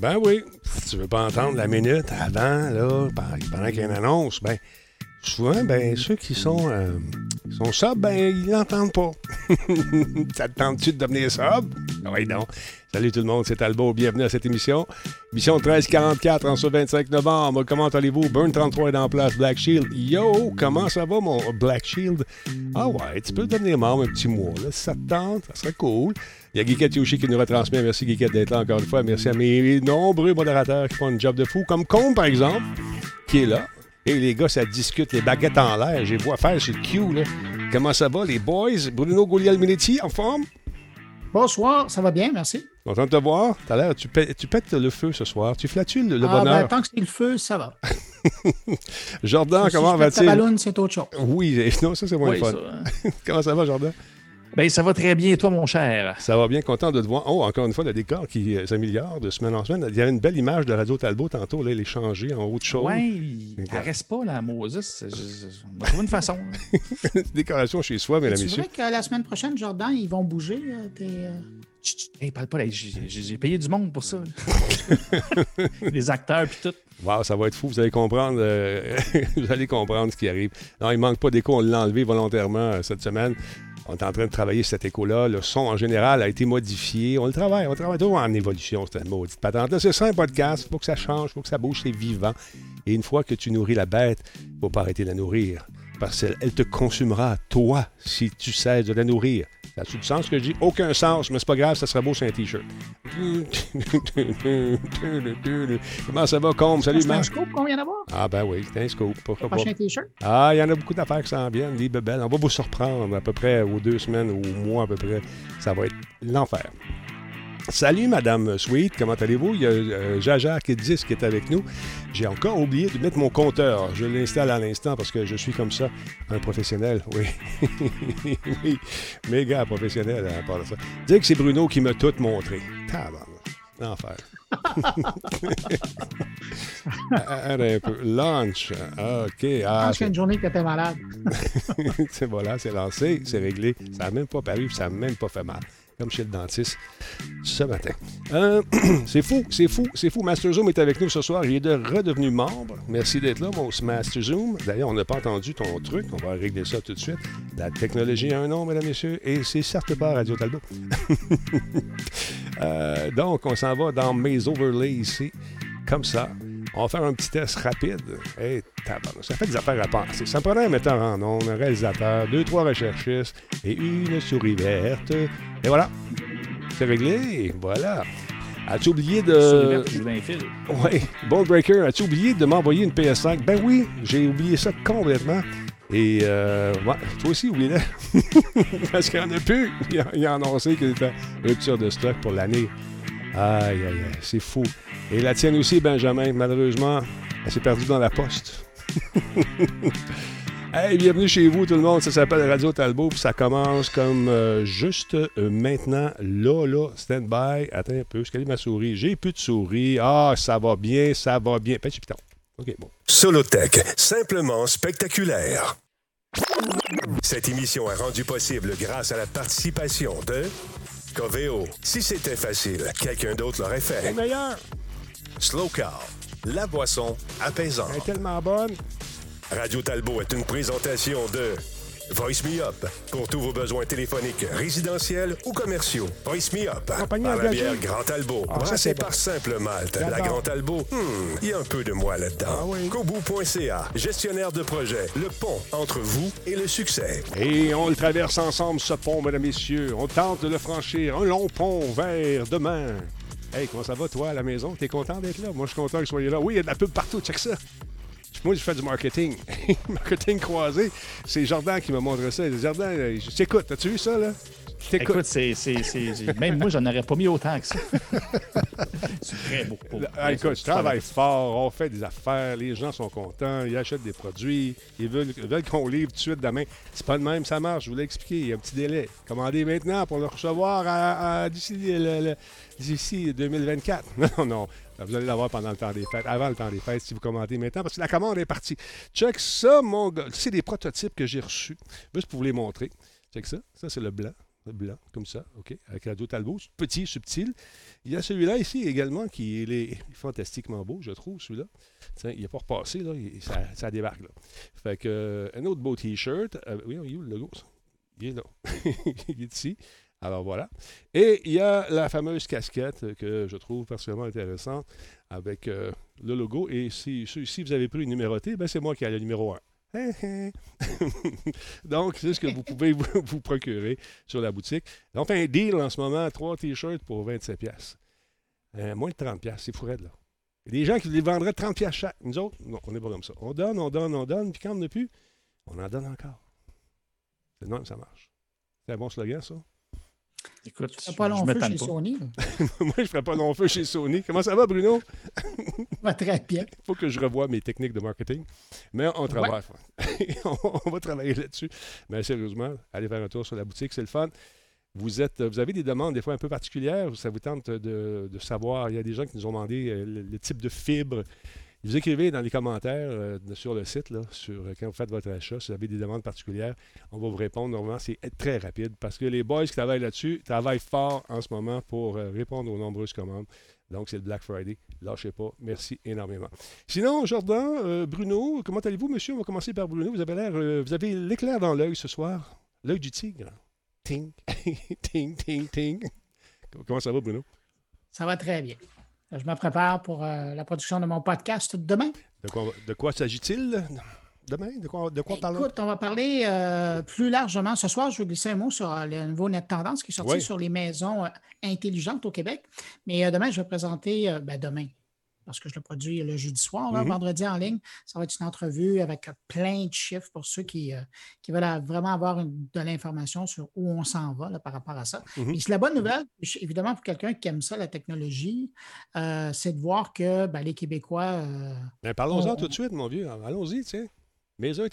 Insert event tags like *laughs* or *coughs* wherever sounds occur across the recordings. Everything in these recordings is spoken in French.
Ben oui. Si tu veux pas entendre la minute avant, là, pendant qu'il y a une annonce, ben souvent, ben, ceux qui sont, euh, sont sub, ben, ils l'entendent pas. *laughs* ça te tente-tu de devenir sub? Oui, non. Salut tout le monde, c'est Albo. Bienvenue à cette émission. Émission 1344 en ce 25 novembre. Comment allez-vous? Burn 33 est en place. Black Shield. Yo, comment ça va, mon Black Shield? Ah ouais, tu peux devenir membre un petit mois. Là, si ça te tente, ça serait cool. Il y a Geekette Yoshi qui nous retransmet. Merci Geekette d'être là encore une fois. Merci à mes nombreux modérateurs qui font un job de fou, comme Combe par exemple, qui est là. Et les gars, ça discute, les baguettes en l'air. J'ai vu faire sur le Q. Là. Comment ça va, les boys? Bruno Gouliel-Minetti, en forme? Bonsoir, ça va bien, merci. Content de te voir. T'as l'air, tu, tu, pètes le feu ce soir. Tu flattules le, ah, bonheur. Ben, tant que c'est le feu, ça va. *laughs* Jordan, comment va-t-il? La ballon, c'est autre chose. Oui, non, ça c'est moins fun. Hein. *laughs* comment ça va, Jordan? Ben, ça va très bien, toi, mon cher. Ça va bien, content de te voir. Oh, encore une fois, le décor qui euh, s'améliore de semaine en semaine. Il y a une belle image de Radio Talbot tantôt, là, elle est changée en haut de chose. Oui, elle reste pas, la Moses. On va trouver une façon. *laughs* Décoration chez soi, mesdames et messieurs. C'est vrai que la semaine prochaine, Jordan, ils vont bouger. Euh, euh, parle pas, j'ai payé du monde pour ça. *laughs* Les acteurs puis tout. Wow, ça va être fou, vous allez comprendre, *laughs* vous allez comprendre ce qui arrive. Non, il manque pas d'écho, on l'a enlevé volontairement cette semaine. On est en train de travailler cet écho-là. Le son, en général, a été modifié. On le travaille. On travaille toujours en évolution, cette maudite patente. C'est ça un podcast. Il faut que ça change, il faut que ça bouge, c'est vivant. Et une fois que tu nourris la bête, il ne faut pas arrêter de la nourrir. Parce qu'elle te consumera, toi, si tu cesses de la nourrir. Ça a tout le sens que je dis? Aucun sens, mais c'est pas grave, ça sera beau sur un T-shirt. *laughs* Comment ça va, Combe? Salut, Marc. C'est un scoop qu'on vient d'avoir? Ah, ben oui, c'est un scoop. Pourquoi prochain T-shirt? Ah, il y en a beaucoup d'affaires qui s'en viennent, des bebelles. On va vous surprendre à peu près aux deux semaines ou au mois à peu près. Ça va être l'enfer. Salut, Madame Sweet, comment allez-vous? Il y a euh, Jaja qui dit qui est avec nous. J'ai encore oublié de mettre mon compteur. Je l'installe à l'instant parce que je suis comme ça, un professionnel. Oui. *laughs* oui. Méga professionnel à part de ça. Dis que c'est Bruno qui m'a tout montré. Tabarnak. L'enfer. *laughs* un peu. Lunch. OK. Ah, c'est une journée que t'étais malade. *laughs* c'est voilà, c'est lancé, c'est réglé. Ça n'a même pas paru, ça n'a même pas fait mal comme chez le dentiste ce matin. Euh, *clears throat* c'est fou, c'est fou, c'est fou. Master Zoom est avec nous ce soir. Il est de redevenu membre. Merci d'être là, mon Master Zoom. D'ailleurs, on n'a pas entendu ton truc. On va régler ça tout de suite. La technologie a un nom, mesdames et messieurs, et c'est certes pas Radio Talbot. *laughs* Euh, donc, on s'en va dans mes overlays ici, comme ça. On va faire un petit test rapide. Hey, ça fait des affaires à penser. Ça prendrait un metteur en ondes, un réalisateur, deux, trois recherchistes et une souris verte. Et voilà. C'est réglé. Voilà. As-tu oublié de. Oui. Ball Breaker, as-tu oublié de m'envoyer une PS5? Ben oui, j'ai oublié ça complètement. Et euh, ouais, toi aussi, oublie-le. *laughs* Parce qu'il n'y en a plus. Il a, annoncé qu'il était rupture de stock pour l'année. Aïe, aïe, aïe, c'est fou. Et la tienne aussi, Benjamin, malheureusement, elle s'est perdue dans la poste. *laughs* hey, bienvenue chez vous tout le monde, ça s'appelle Radio Talbot, puis ça commence comme euh, juste euh, maintenant, là, là, stand-by. Attends un peu, je ma souris? J'ai plus de souris. Ah, ça va bien, ça va bien. Petit piton. OK, bon. Solotech, simplement spectaculaire. Cette émission est rendue possible grâce à la participation de Coveo. Si c'était facile, quelqu'un d'autre l'aurait fait. C'est meilleur. Slow Car, la boisson apaisante. Elle est tellement bonne. Radio Talbot est une présentation de Voice Me Up pour tous vos besoins téléphoniques, résidentiels ou commerciaux. Voice Me Up par la bière Grand Talbot, ah, brassée par Simple Malte. La Grand Talbot, hmm, il y a un peu de moi là-dedans. Ah, Kobu.ca, gestionnaire de projet, le pont entre vous et le succès. Et on le traverse ensemble, ce pont, mesdames, messieurs. On tente de le franchir, un long pont vers demain. Hey, comment ça va, toi, à la maison? T'es content d'être là? Moi, je suis content que vous soyez là. Oui, il y a de la pub partout, check ça. Moi, je fais du marketing. *laughs* marketing croisé. C'est Jordan qui m'a montré ça. Jordan, euh, je t'écoute. As-tu vu ça, là? Écoute, c'est, même moi, j'en aurais pas mis autant que ça. *laughs* c'est très beau. écoute, je travaille fort, on fait des affaires, les gens sont contents, ils achètent des produits, ils veulent, veulent qu'on livre tout de suite demain. C'est pas de même, ça marche, je vous l'ai expliqué, il y a un petit délai. Commandez maintenant pour le recevoir d'ici, d'ici 2024. *laughs* Non, non, vous allez l'avoir pendant le temps des fêtes, avant le temps des fêtes, si vous commandez maintenant, parce que la commande est partie. Check ça, mon gars. C'est des prototypes que j'ai reçus. Juste pour vous les montrer. Check ça. Ça, c'est le blanc. Blanc, comme ça, OK, avec Radio Talbot, petit, subtil. Il y a celui-là ici également qui est fantastiquement beau, je trouve, celui-là. Il n'est pas repassé, là, ça, débarque, là. Fait que, euh, un autre beau T-shirt. Euh, oui, il est où le logo? Il est là. *laughs* il est ici. Alors voilà. Et il y a la fameuse casquette que je trouve particulièrement intéressante avec euh, le logo. Et si, vous avez pris une numérotée, ben c'est moi qui ai le numéro 1. *laughs* Donc, c'est ce que vous pouvez *laughs* vous, procurer sur la boutique. On fait un deal en ce moment, trois t-shirts pour 27 pièces. Euh, moins de 30 pièces, c'est fourré là. Il des gens qui les vendraient 30 pièces chaque. Nous autres, non, on n'est pas comme ça. On donne, on donne, on donne, puis quand on n'a plus, on en donne encore. C'est non, ça marche. C'est un bon slogan, ça. Écoute, tu pas long feu chez Sony. *laughs* Moi, je ne ferai pas long feu chez Sony. Comment ça va, Bruno? *laughs* va très bien. Il *laughs* faut que je revoie mes techniques de marketing. Mais on travaille. on, va travailler là-dessus. Mais sérieusement, allez faire un tour sur la boutique, c'est le fun. Vous, êtes, vous avez des demandes des fois un peu particulières. Ça vous tente de, savoir? Il y a des gens qui nous ont demandé euh, le type de fibre vous écrivez dans les commentaires euh, sur le site, sur, euh, quand vous faites votre achat, si vous avez des demandes particulières, on va vous répondre. Normalement, c'est très rapide parce que les boys qui travaillent là-dessus travaillent fort en ce moment pour euh, répondre aux nombreuses commandes. Donc, c'est le Black Friday. Lâchez pas. Merci énormément. Sinon, Jordan, Bruno, comment allez-vous, monsieur? On va commencer par Bruno. Vous avez l'air, vous avez l'éclair dans l'œil ce soir. L'œil du tigre. Ting, *laughs* ting, ting, ting. Comment ça va, Bruno? Ça va très bien. Je me prépare pour euh, la production de mon podcast demain. De quoi, s'agit-il? Demain? De quoi, de quoi parlons? Écoute, on va parler euh, plus largement. Ce soir, je vais glisser un mot sur euh, le nouveau net tendance qui est sorti sur les maisons intelligentes au Québec. Mais demain, je vais présenter, ben, demain, parce que je le produis le jeudi soir, mm-hmm. vendredi en ligne. Ça va être une entrevue avec plein de chiffres pour ceux qui, euh, qui veulent vraiment avoir de l'information sur où on s'en va par rapport à ça. Mm-hmm. c'est la bonne nouvelle, évidemment, pour quelqu'un qui aime ça, la technologie, euh, c'est de voir que ben, les Québécois. Euh, parlons-en tout de suite, mon vieux. Allons-y,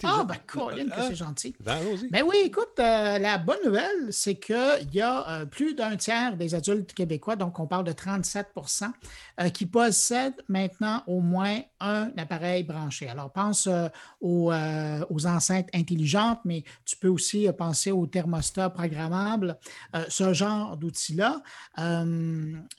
Ah, ben, Colin, que ah, c'est gentil. Ben, ben oui, écoute, euh, la bonne nouvelle, c'est qu'il y a euh, plus d'un tiers des adultes québécois, donc on parle de 37% euh, qui possèdent maintenant au moins un appareil branché. Alors, pense aux, aux, enceintes intelligentes, mais tu peux aussi penser aux thermostats programmables, ce genre d'outils-là.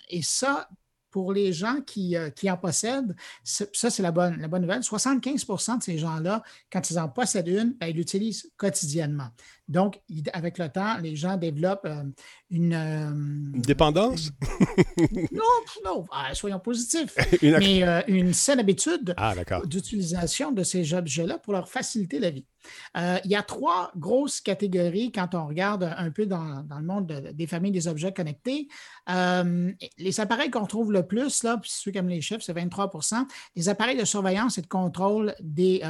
et ça, pour les gens qui, euh, en possèdent, ça, c'est la bonne, la bonne nouvelle. 75% de ces gens-là, quand ils en possèdent une, ben, ils l'utilisent quotidiennement. Donc, avec le temps, les gens développent euh, une, euh, dépendance? *laughs* non, non, ah, soyons positifs. *laughs* mais euh, une saine habitude ah, d'utilisation de ces objets-là pour leur faciliter la vie. il y a trois grosses catégories quand on regarde un peu dans, le monde des familles des objets connectés. les appareils qu'on trouve le plus, là, puis ceux comme les chiffres, c'est 23% Les appareils de surveillance et de contrôle des,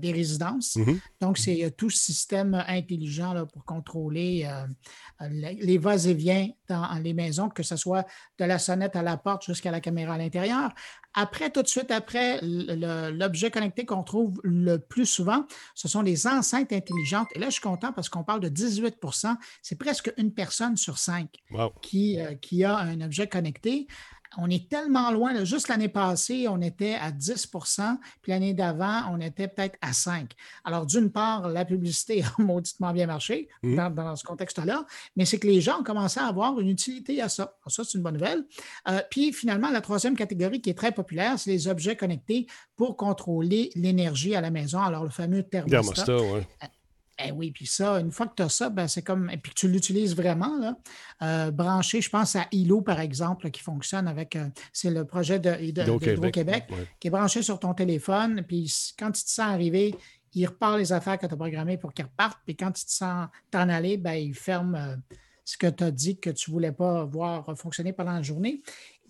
des résidences. Mm-hmm. Donc, c'est tout système intelligent pour contrôler euh, les va-et-vient dans les maisons, que ce soit de la sonnette à la porte jusqu'à la caméra à l'intérieur. Après, tout de suite après, l'objet connecté qu'on trouve le plus souvent, ce sont les enceintes intelligentes. Et là, je suis content parce qu'on parle de 18% C'est presque une personne sur cinq qui, euh, qui a un objet connecté on est tellement loin. juste l'année passée, on était à 10% puis l'année d'avant, on était peut-être à 5% Alors, d'une part, la publicité a *laughs* mauditement bien marché mmh. dans, ce contexte-là, mais c'est que les gens ont commencé à avoir une utilité à ça. ça, c'est une bonne nouvelle. Euh, puis, finalement, la troisième catégorie qui est très populaire, c'est les objets connectés pour contrôler l'énergie à la maison. Alors, le fameux thermostat. thermostat euh, eh oui, puis ça, une fois que tu as ça, ben c'est comme. Et puis que tu l'utilises vraiment, là, euh, branché, je pense à ILO, par exemple, qui fonctionne avec. Euh, c'est le projet de, de, québec qui est branché sur ton téléphone. Puis quand tu te sens arriver, il repart les affaires que tu as programmées pour qu'ils repartent. Puis quand tu te sens t'en aller, ben, il ferme euh, ce que tu as dit que tu ne voulais pas voir fonctionner pendant la journée.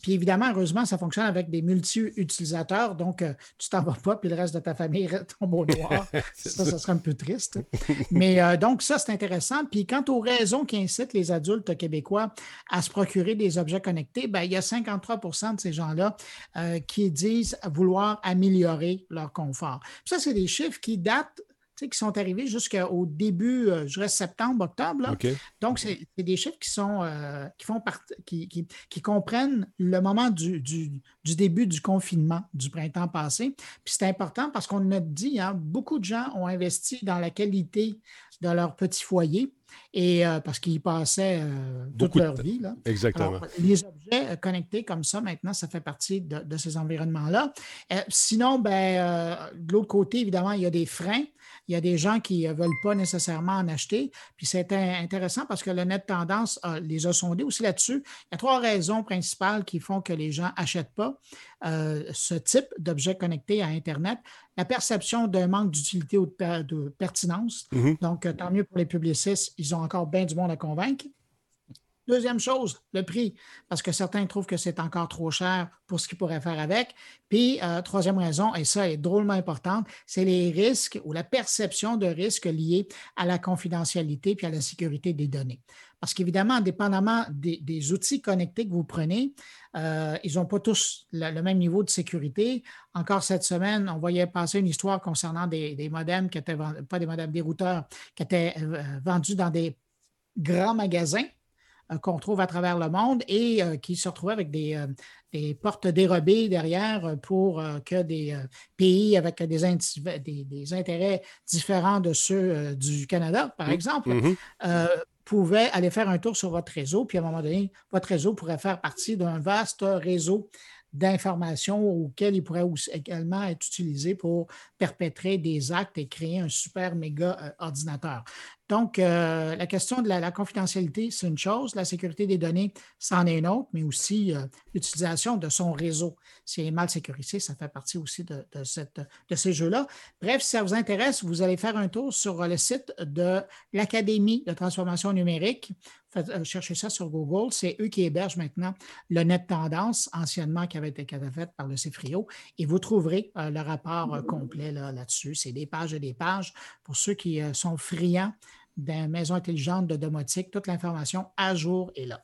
Puis évidemment, heureusement, ça fonctionne avec des multi-utilisateurs, donc euh, tu t'en vas pas, puis le reste de ta famille *laughs* tombe au noir. *laughs* ça, ça serait un peu triste. *laughs* Mais euh, donc, ça, c'est intéressant. Puis quant aux raisons qui incitent les adultes québécois à se procurer des objets connectés, bien, il y a 53% de ces gens-là euh, qui disent vouloir améliorer leur confort. ça, c'est des chiffres qui datent qui sont arrivés jusqu'au début, euh, je dirais septembre, octobre. Donc, c'est des chiffres qui sont euh, qui font qui, qui, comprennent le moment du, du, début du confinement du printemps passé. Puis c'est important parce qu'on a dit, hein, beaucoup de gens ont investi dans la qualité de leur petit foyer et parce qu'ils passaient toute leur vie. Là. Exactement. les objets connectés comme ça, maintenant, ça fait partie de, ces environnements-là. sinon, ben, de l'autre côté, évidemment, il y a des freins. Il y a des gens qui ne veulent pas nécessairement en acheter. Puis c'est intéressant parce que le net tendance les a sondés aussi là-dessus. Il y a trois raisons principales qui font que les gens n'achètent pas ce type d'objets connectés à Internet la perception d'un manque d'utilité ou de, pertinence. Mm-hmm. Donc, euh, tant mieux pour les publicistes, ils ont encore bien du monde à convaincre. Deuxième chose, le prix, parce que certains trouvent que c'est encore trop cher pour ce qu'ils pourraient faire avec. Puis, euh, troisième raison, et ça est drôlement importante, c'est les risques ou la perception de risques liés à la confidentialité puis à la sécurité des données. Parce qu'évidemment, dépendamment des, outils connectés que vous prenez, euh, ils n'ont pas tous le, même niveau de sécurité. Encore cette semaine, on voyait passer une histoire concernant des, modems qui étaient, pas des modems, des routeurs qui étaient euh, vendus dans des grands magasins qu'on trouve à travers le monde et qui se retrouvaient avec des, portes dérobées derrière pour que des pays avec des, intérêts différents de ceux du Canada, par mmh. exemple, mmh pouvait aller faire un tour sur votre réseau, puis à un moment donné, votre réseau pourrait faire partie d'un vaste réseau d'informations auxquelles il pourrait également être utilisé pour perpétrer des actes et créer un super méga euh, ordinateur. Donc, euh, la question de la, confidentialité, c'est une chose. La sécurité des données, c'en est une autre, mais aussi euh, l'utilisation de son réseau. C'est mal sécurisé, ça fait partie aussi de, ces jeux-là. Bref, si ça vous intéresse, vous allez faire un tour sur le site de l'Académie de transformation numérique. Euh, cherchez ça sur Google. C'est eux qui hébergent maintenant le Net Tendance, anciennement qui avait été fait par le CFRIO. Et vous trouverez le rapport complet là-dessus. c'est des pages et des pages pour ceux qui sont friands d'une maison intelligente de domotique. Toute l'information à jour est là.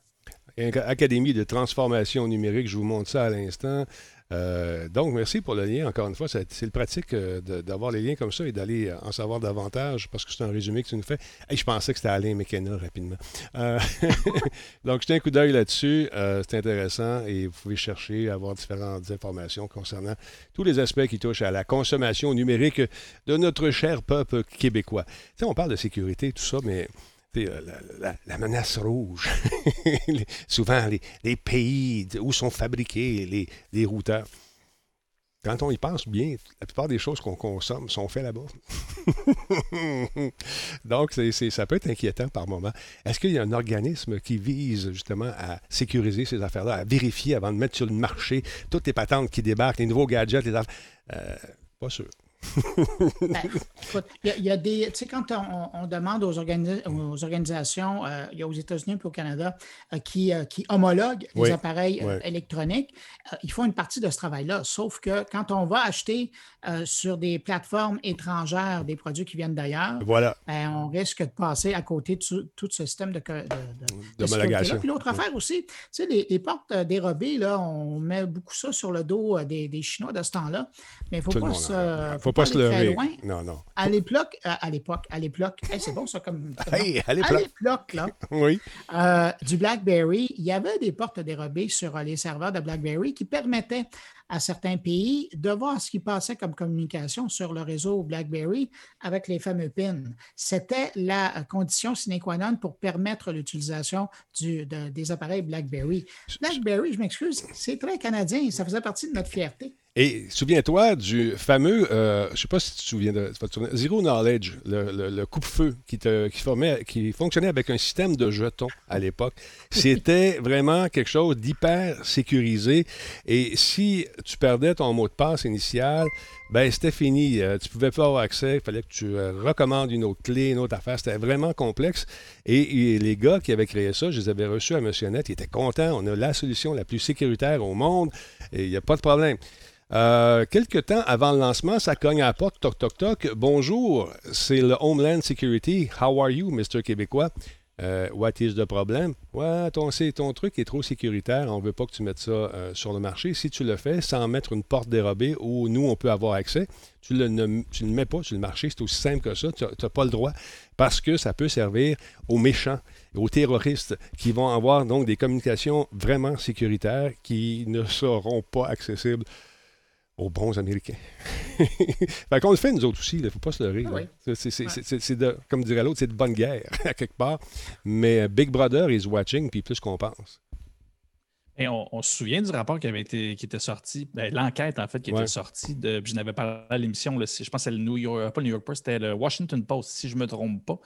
Académie de transformation numérique, je vous montre ça à l'instant. Euh, donc, merci pour le lien. Encore une fois, c'est le pratique euh, d'avoir les liens comme ça et d'aller euh, en savoir davantage parce que c'est un résumé que tu nous fais. je pensais que c'était Alain McKenna rapidement. *laughs* donc, jetez un coup d'œil là-dessus. c'est intéressant et vous pouvez chercher, avoir différentes informations concernant tous les aspects qui touchent à la consommation numérique de notre cher peuple québécois. On parle de sécurité, tout ça, mais euh, la, menace rouge. *laughs* Souvent, les, pays où sont fabriqués les, routeurs. Quand on y pense bien, la plupart des choses qu'on consomme sont faites là-bas. *laughs* Donc, ça peut être inquiétant par moment. Est-ce qu'il y a un organisme qui vise justement à sécuriser ces affaires-là, à vérifier avant de mettre sur le marché toutes les patentes qui débarquent, les nouveaux gadgets, les affaires? Euh, pas sûr. Ben, il y, a des. Tu sais, quand on, demande aux, aux organisations, euh, il y a aux États-Unis et au Canada, euh, qui, euh, qui, homologuent les appareils électroniques, ils font une partie de ce travail-là. Sauf que quand on va acheter sur des plateformes étrangères des produits qui viennent d'ailleurs, voilà. Ben, on risque de passer à côté de tout, ce système de, de, Puis l'autre affaire aussi, tu sais, les, portes dérobées, là, on met beaucoup ça sur le dos des, Chinois de ce temps-là. Mais il ne faut pas se pas, se leurrer. Non, non. À l'époque, euh, à l'époque, à l'époque, c'est bon ça comme. *laughs* Hey, à l'époque. là. *laughs* oui. Euh, du BlackBerry, il y avait des portes dérobées sur euh, les serveurs de BlackBerry qui permettaient à certains pays de voir ce qui passait comme communication sur le réseau BlackBerry avec les fameux PIN. C'était la condition sine qua non pour permettre l'utilisation des appareils BlackBerry. BlackBerry, je m'excuse, c'est très canadien, ça faisait partie de notre fierté. Et souviens-toi du fameux, euh, je ne sais pas si tu te souviens de Zero Knowledge, le, coupe-feu qui, qui, formait, qui fonctionnait avec un système de jetons à l'époque. *laughs* C'était vraiment quelque chose d'hyper sécurisé. Et si tu perdais ton mot de passe initial, ben c'était fini. Euh, tu pouvais pas avoir accès. Il fallait que tu euh, recommandes une autre clé, une autre affaire. C'était vraiment complexe. Et, les gars qui avaient créé ça, je les avais reçus à Monsieur Net. Ils étaient contents. On a la solution la plus sécuritaire au monde. Et il n'y a pas de problème. Euh, quelques temps avant le lancement, ça cogne à la porte, toc, toc, toc. Bonjour, c'est le Homeland Security. How are you, Mr. Québécois? Euh, what is the problem? Ouais, ton, ton truc est trop sécuritaire. On ne veut pas que tu mettes ça euh, sur le marché. Si tu le fais sans mettre une porte dérobée où nous, on peut avoir accès, tu ne le, tu le mets pas sur le marché. C'est aussi simple que ça. Tu n'as pas le droit parce que ça peut servir aux méchants, aux terroristes qui vont avoir donc des communications vraiment sécuritaires qui ne seront pas accessibles aux bons Américains. *laughs* fait qu'on le fait, nous autres aussi, il ne faut pas se leurrer. Ah oui. C'est- comme dirait l'autre, c'est de bonne guerre, *laughs* à quelque part. Mais euh, Big Brother is watching, puis plus qu'on pense. Et on, on se souvient du rapport qui avait été qui était sorti, ben, l'enquête en fait qui Ouais. était sortie de. puis Je n'avais parlé à l'émission, je pense que c'est le New York, pas le New York Post, c'était le Washington Post, si je ne me trompe pas,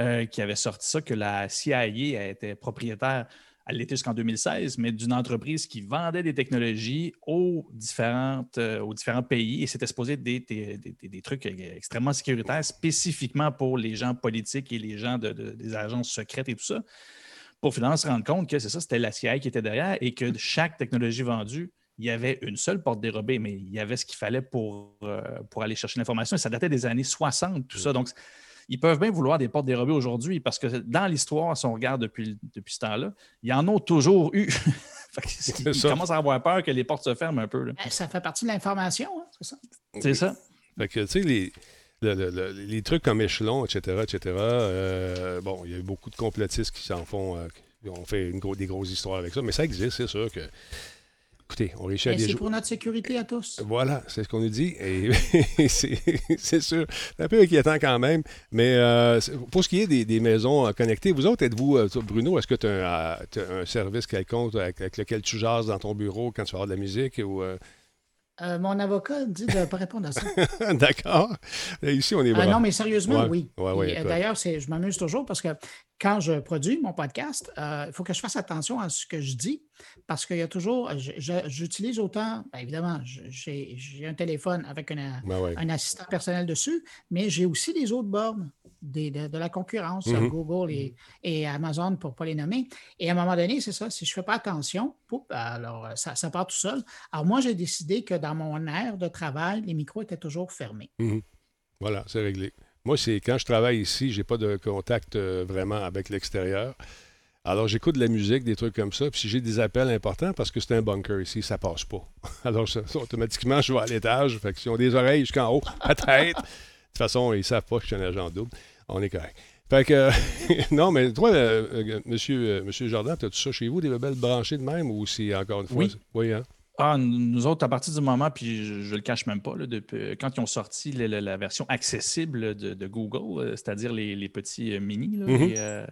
euh, qui avait sorti ça, que la CIA était propriétaire, elle l'était jusqu'en 2016, mais d'une entreprise qui vendait des technologies aux, différentes, euh, aux différents pays et c'était supposé des, des- des- des- trucs extrêmement sécuritaires, spécifiquement pour les gens politiques et les gens de- de- des agences secrètes et tout ça pour finalement se rendre compte que c'est ça, c'était la CIA qui était derrière et que chaque technologie vendue, il y avait une seule porte dérobée, mais il y avait ce qu'il fallait pour, euh, pour aller chercher l'information. Et ça datait des années 60, tout ça. Donc, ils peuvent bien vouloir des portes dérobées aujourd'hui parce que dans l'histoire, si on regarde depuis, depuis ce temps-là, ils en ont toujours eu. *laughs* Ils ça. commencent à avoir peur que les portes se ferment un peu. là. Ben, Ça fait partie de l'information, hein, c'est ça? C'est ça. Fait que, tu sais, les, le- le- le- les trucs comme échelon, etc., etc., euh, bon, il y a eu beaucoup de complotistes qui s'en font, euh, qui ont fait une gros- des grosses histoires avec ça, mais ça existe, c'est sûr que. Écoutez, on réussit à les c'est pour notre sécurité à tous. Voilà, c'est ce qu'on nous dit. Et *laughs* *laughs* c'est sûr. C'est un peu inquiétant quand même. Mais euh, pour ce qui est des, des maisons euh, connectées, vous autres, êtes-vous, euh, Bruno, est-ce que tu as, un service quelconque avec, lequel tu jases dans ton bureau quand tu vas avoir de la musique? Ou, euh, Euh, mon avocat dit de ne pas répondre à ça. *laughs* D'accord. Là, Ici, on est Euh, vraiment. non, mais sérieusement, Ouais, oui. ouais, ouais, euh. D'ailleurs, c'est- je m'amuse toujours parce que quand je produis mon podcast, euh, il faut que je fasse attention à ce que je dis parce qu'il y a toujours, j'utilise autant, bien évidemment, j'ai un téléphone avec un, Ben un assistant personnel dessus, mais j'ai aussi les autres bornes des- de, de la concurrence, euh, Mhm. Google et, et Amazon pour ne pas les nommer. Et à un moment donné, c'est ça, si je ne fais pas attention, alors euh, ça, ça part tout seul. Alors moi, j'ai décidé que dans mon aire de travail, les micros étaient toujours fermés. Voilà, c'est réglé. Moi, c'est quand je travaille ici, j'ai pas de contact euh, vraiment avec l'extérieur. Alors, j'écoute de la musique, des trucs comme ça. Puis si j'ai des appels importants, parce que c'est un bunker ici, ça passe pas. *laughs* Alors, ça- ça, automatiquement, je vais à l'étage. Fait que s'ils ont des oreilles jusqu'en haut, *laughs* peut-être. De toute façon, ils savent pas que je suis un agent double. On est correct. Fait que, *laughs* non, mais toi, euh, euh, monsieur, euh, monsieur Jordan, as-tu ça chez vous, des bebelles branchées de même, ou c'est encore une fois? Oui. Oui, hein? Ah, nous autres, à partir du moment, puis je, je le cache même pas, là, depuis, quand ils ont sorti la version accessible de, de Google, euh, c'est-à-dire les, les petits euh, mini, là, Mhm. et, euh,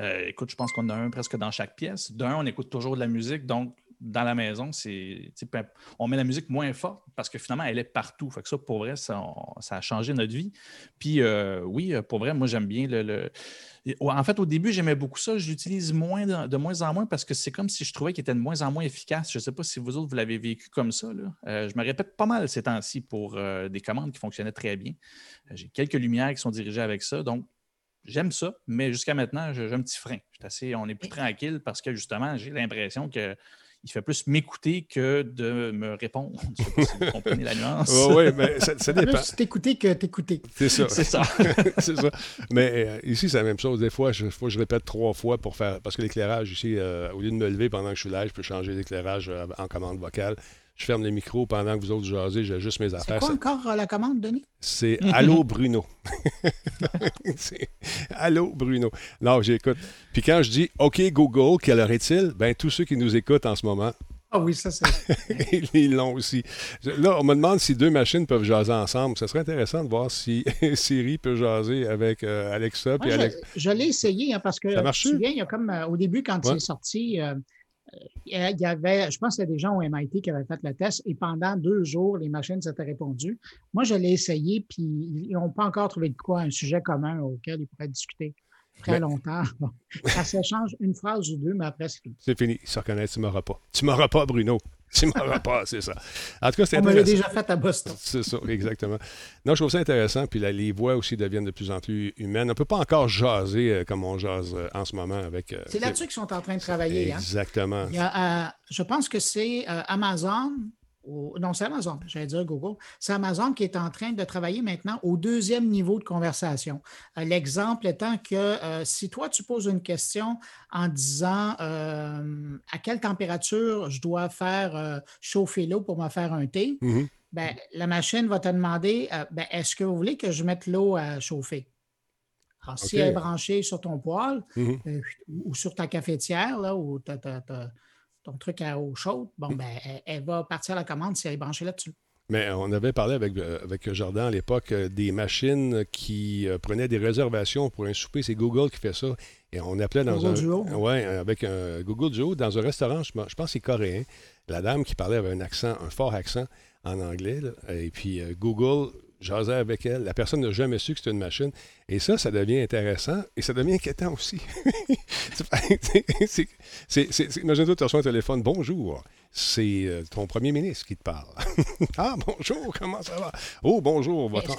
euh, écoute, je pense qu'on en a un presque dans chaque pièce. D'un, on écoute toujours de la musique, donc dans la maison, c'est, on met la musique moins forte parce que finalement, elle est partout. Fait que ça, pour vrai, ça, on- ça a changé notre vie. Puis euh, oui, euh, pour vrai, moi, j'aime bien le. En fait, au début, j'aimais beaucoup ça. Je l'utilise moins de, de moins en moins parce que c'est comme si je trouvais qu'il était de moins en moins efficace. Je ne sais pas si vous autres, vous l'avez vécu comme ça. là. Euh, je me répète pas mal ces temps-ci pour euh, des commandes qui fonctionnaient très bien. J'ai quelques lumières qui sont dirigées avec ça. Donc, j'aime ça, mais jusqu'à maintenant, j'ai un petit frein. Assez- on est plus tranquille parce que justement, j'ai l'impression que. Il fait plus m'écouter que de me répondre. Je sais pas si vous comprenez la nuance. oui, mais ça, ça dépend. Plus t'écouter que t'écouter. C'est ça. C'est ça. *laughs* c'est ça. Mais euh, ici, c'est la même chose. Des fois, je, faut que je répète trois fois pour faire. Parce que l'éclairage ici, euh, au lieu de me lever pendant que je suis là, je peux changer l'éclairage euh, en commande vocale. Je ferme le micro pendant que vous autres jasez, j'ajuste mes C'est affaires. quoi Ça- encore euh, la commande, Denis? C'est Allô Bruno. *laughs* C'est Allô Bruno. Non, j'écoute. Puis quand je dis OK Google, quelle heure est-il? Ben tous ceux qui nous écoutent en ce moment, Ah oui, ça c'est. *laughs* ils l'ont aussi. Là, on me demande si deux machines peuvent jaser ensemble. Ça serait intéressant de voir si *laughs* Siri peut jaser avec euh, Alexa. Puis je, Alex- je l'ai essayé hein, parce que Ça tu te souviens, il y a comme euh, au début, quand Ouais. c'est sorti, il y avait, je pense qu'il y a des gens au MIT qui avaient fait le test et pendant deux jours, les machines s'étaient répondues. Moi, je l'ai essayé, puis ils n'ont pas encore trouvé de quoi, un sujet commun auquel ils pourraient discuter très Mais- longtemps. Bon. *laughs* Ça s'échange une phrase ou deux, mais après, c'est fini. C'est fini. Ils se reconnaissent. Tu m'auras pas. Tu m'auras pas, Bruno. *laughs* Tu m'auras pas, c'est ça. En tout cas, c'est On intéressant. déjà fait à Boston. C'est ça, exactement. Non, je trouve ça intéressant. Puis là, les voix aussi deviennent de plus en plus humaines. On ne peut pas encore jaser euh, comme on jase euh, en ce moment avec. euh, C'est là-dessus qu'ils sont en train de travailler. hein. Exactement. Il y a, je pense que c'est Amazon, non, c'est Amazon, j'allais dire Google. C'est Amazon qui est en train de travailler maintenant au deuxième niveau de conversation. Euh, L'exemple étant que euh, si toi, tu poses une question en disant euh, à quelle température je dois faire chauffer l'eau pour me faire un thé, Mhm. ben, la machine va te demander ben, est-ce que vous voulez que je mette l'eau à chauffer? Alors, si elle est branchée sur ton poêle ou ou sur ta cafetière, là, ou ta- ta- ta- ton truc à eau chaude, bon, ben, elle, elle va partir à la commande si elle est branchée là-dessus. Mais on avait parlé avec, euh, avec Jordan à l'époque euh, des machines qui euh, prenaient des réservations pour un souper. C'est Google qui fait ça. Et on appelait dans Google un. Duo. Ouais, avec un Google Duo, dans un restaurant, je, pense que c'est coréen. La dame qui parlait avait un accent, un fort accent en anglais. là. et puis euh, Google jasait avec elle. La personne n'a jamais su que c'était une machine. Et ça, ça devient intéressant et ça devient inquiétant aussi. *laughs* *laughs* Imagine-toi, tu reçois un téléphone. Bonjour. C'est euh, ton premier ministre qui te parle. *laughs* ah, bonjour, comment ça va? Oh, bonjour, votre. Ce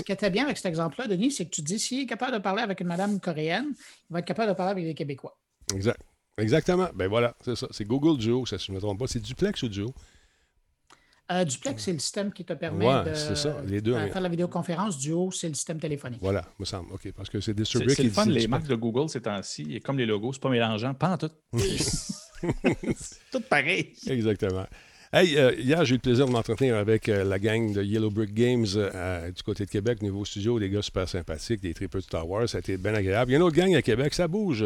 qui, ce bien avec cet exemple-là, Denis, c'est que tu dis s'il est capable de parler avec une madame coréenne, il va être capable de parler avec des Québécois. Exact. Exactement. Ben voilà, c'est ça. C'est Google Duo, ça, si je ne me trompe pas. C'est Duplex ou Duo? Euh, Duplex, c'est le système qui te permet Ouais, de c'est ça, les deux, euh, mais- faire la vidéoconférence. Duo, c'est le système téléphonique. Voilà, me semble. OK, parce que c'est C'est distribué c'est qui le fun, dit les marques de Google ces temps-ci, et comme les logos, c'est pas mélangeant, pas en tout. *laughs* *laughs* C'est tout pareil. Exactement. Hey, euh, hier, j'ai eu le plaisir de m'entretenir avec euh, la gang de Yellow Brick Games euh, du côté de Québec, nouveau studio, des gars super sympathiques, des triples Star Wars, ça a été bien agréable. Il y a une autre gang à Québec, ça bouge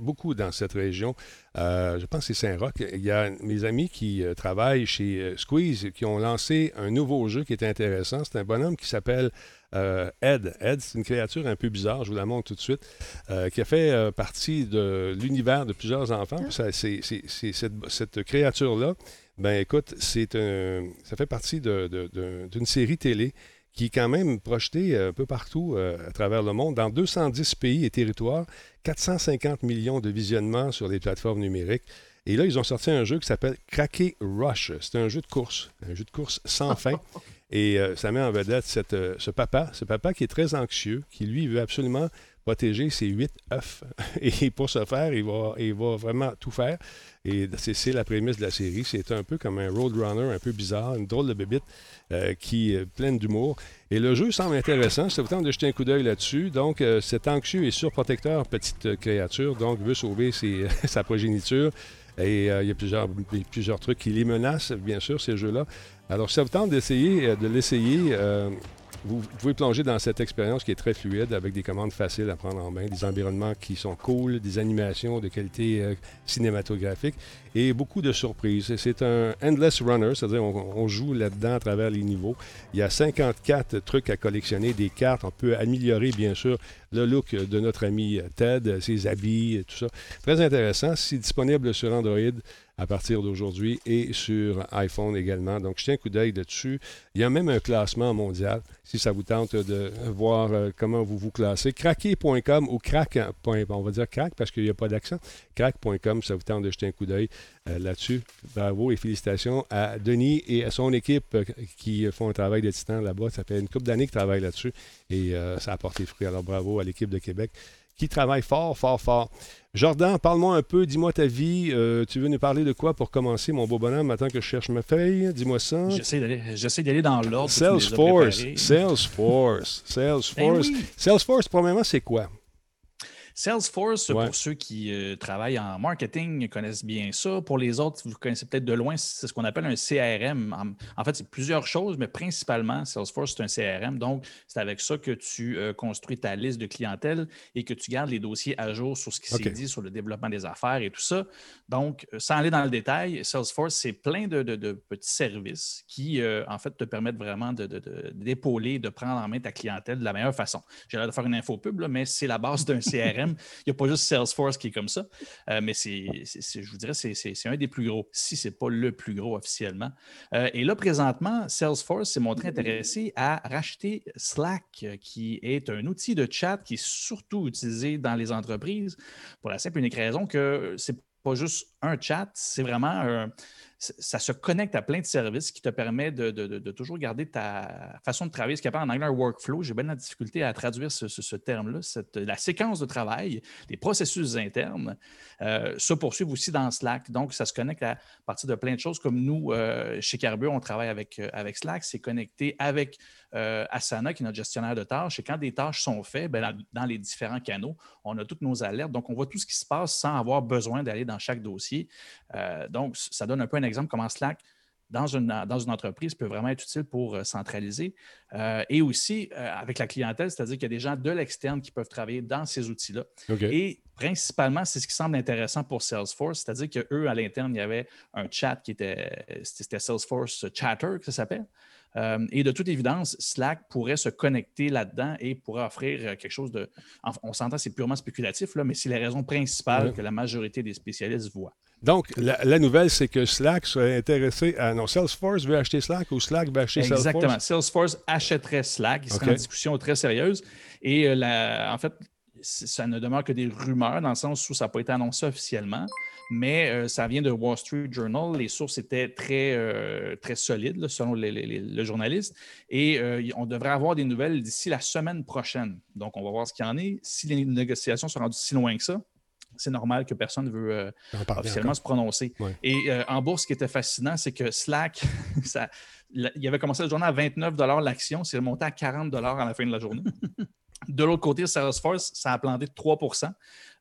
beaucoup dans cette région. Je pense que c'est Saint-Roch. Il y a mes amis qui travaillent chez Squeeze qui ont lancé un nouveau jeu qui est intéressant. C'est un bonhomme qui s'appelle euh, Ed. Ed, c'est une créature un peu bizarre, je vous la montre tout de suite, euh, qui a fait euh, partie de l'univers de plusieurs enfants. Ça, c'est, c'est- c'est cette, cette créature-là, ben écoute, c'est un, ça fait partie de- de- de- d'une série télé qui est quand même projetée un peu partout euh, à travers le monde, dans 210 pays et territoires, 450 millions de visionnements sur les plateformes numériques. Et là, ils ont sorti un jeu qui s'appelle Cracker Rush. C'est un jeu de course, un jeu de course sans fin. *laughs* Et euh, ça met en vedette cette, euh, ce papa, ce papa qui est très anxieux, qui lui veut absolument protéger ses huit œufs. *laughs* Et pour ce faire, il va, il va vraiment tout faire. Et c'est c'est la prémisse de la série. C'est un peu comme un Roadrunner un peu bizarre, une drôle de bébite euh, qui est pleine d'humour. Et le jeu semble intéressant. Ça vous tente de jeter un coup d'œil là-dessus. Donc, euh, cet anxieux et surprotecteur petite créature, donc, veut sauver ses- *laughs* sa progéniture. Et euh, il y a plusieurs, plusieurs trucs qui les menacent, bien sûr, ces jeux-là. Alors, si ça vous tente d'essayer, euh, de l'essayer, vous, pouvez plonger dans cette expérience qui est très fluide, avec des commandes faciles à prendre en main, des environnements qui sont cool, des animations de qualité euh, cinématographique et beaucoup de surprises. C'est un endless runner, c'est-à-dire on joue là-dedans à travers les niveaux. Il y a 54 trucs à collectionner, des cartes. On peut améliorer, bien sûr, le look de notre ami Ted, ses habits, tout ça. Très intéressant. C'est disponible sur Android à partir d'aujourd'hui et sur iPhone également. Donc, jetez un coup d'œil dessus. Il y a même un classement mondial, si ça vous tente de voir euh, comment vous vous classez. Craquer.com ou crack, on va dire crack parce qu'il n'y a pas d'accent. Crack.com, ça vous tente de jeter un coup d'œil euh, là-dessus. Bravo et félicitations à Denis et à son équipe euh, qui font un travail de titan là-bas. Ça fait une couple d'années qu'ils travaillent là-dessus et ça a porté fruit. Alors, bravo à l'équipe de Québec qui travaille fort, fort, fort. Jordan, parle-moi un peu, dis-moi ta vie. Euh, tu veux nous parler de quoi pour commencer, mon beau bonhomme, maintenant que je cherche ma feuille? Dis-moi ça. J'essaie d'aller, dans l'ordre. Salesforce. Salesforce, Salesforce. Ben oui. Salesforce, premièrement, c'est quoi? Salesforce, Ouais. pour ceux qui euh, travaillent en marketing, connaissent bien ça. Pour les autres, vous connaissez peut-être de loin, c'est ce qu'on appelle un CRM. En, en fait, c'est plusieurs choses, mais principalement, Salesforce, c'est un CRM. Donc, c'est avec ça que tu euh, construis ta liste de clientèle et que tu gardes les dossiers à jour sur ce qui s'est dit, sur le développement des affaires et tout ça. Donc, euh, sans aller dans le détail, Salesforce, c'est plein de, de- de petits services qui, euh, en fait, te permettent vraiment de- de- de- d'épauler, de, prendre en main ta clientèle de la meilleure façon. J'ai l'air de faire une info pub, là, mais c'est la base d'un *laughs* CRM. Il n'y a pas juste Salesforce qui est comme ça, euh, mais c'est, je vous dirais, c'est, un des plus gros, si ce n'est pas le plus gros officiellement. Euh, et là, présentement, Salesforce s'est montré intéressé à racheter Slack, euh, qui est un outil de chat qui est surtout utilisé dans les entreprises pour la simple et unique raison que c'est pas juste un chat, c'est vraiment un- ça se connecte à plein de services qui te permet de, de- de- toujours garder ta façon de travailler, ce qu'on appelle en anglais un workflow. J'ai bien de la difficulté à traduire ce, ce- terme-là, la séquence de travail, les processus internes euh, se poursuivent aussi dans Slack. Donc, ça se connecte à partir de plein de choses comme nous, euh, chez Carburant, on travaille avec, euh, avec Slack, c'est connecté avec euh, Asana, qui est notre gestionnaire de tâches. Et quand des tâches sont faites, ben, dans, les différents canaux, on a toutes nos alertes. Donc, on voit tout ce qui se passe sans avoir besoin d'aller dans chaque dossier. Euh, donc, ça donne un peu un exemple comment Slack dans une, dans une entreprise peut vraiment être utile pour euh, centraliser. Euh, et aussi euh, avec la clientèle, c'est-à-dire qu'il y a des gens de l'externe qui peuvent travailler dans ces outils-là. Et principalement, c'est ce qui semble intéressant pour Salesforce, c'est-à-dire qu'eux, à l'interne, il y avait un chat qui était, c'était Salesforce Chatter, que ça s'appelle. Et de toute évidence, Slack pourrait se connecter là-dedans et pourrait offrir quelque chose de. on s'entend, c'est purement spéculatif, là, mais c'est la raison principale que la majorité des spécialistes voient. Donc, la, nouvelle, c'est que Slack serait intéressé à. Non, Salesforce veut acheter Slack ou Slack veut acheter Salesforce? Exactement. Salesforce achèterait Slack. Il serait en discussion très sérieuse. Et euh, en fait, ça ne demeure que des rumeurs dans le sens où ça n'a pas été annoncé officiellement, mais euh, ça vient de Wall Street Journal. Les sources étaient très, euh, très solides, selon le journaliste. Et on devrait avoir des nouvelles d'ici la semaine prochaine. Donc, on va voir ce qu'il y en est. Si les négociations sont rendues si loin que ça, c'est normal que personne ne veut euh, officiellement se prononcer. Et euh, en bourse, ce qui était fascinant, c'est que Slack, *laughs* ça, il avait commencé la journée à 29 l'action, c'est remonté à 40 à la fin de la journée. *laughs* De l'autre côté, Salesforce, ça a planté de 3%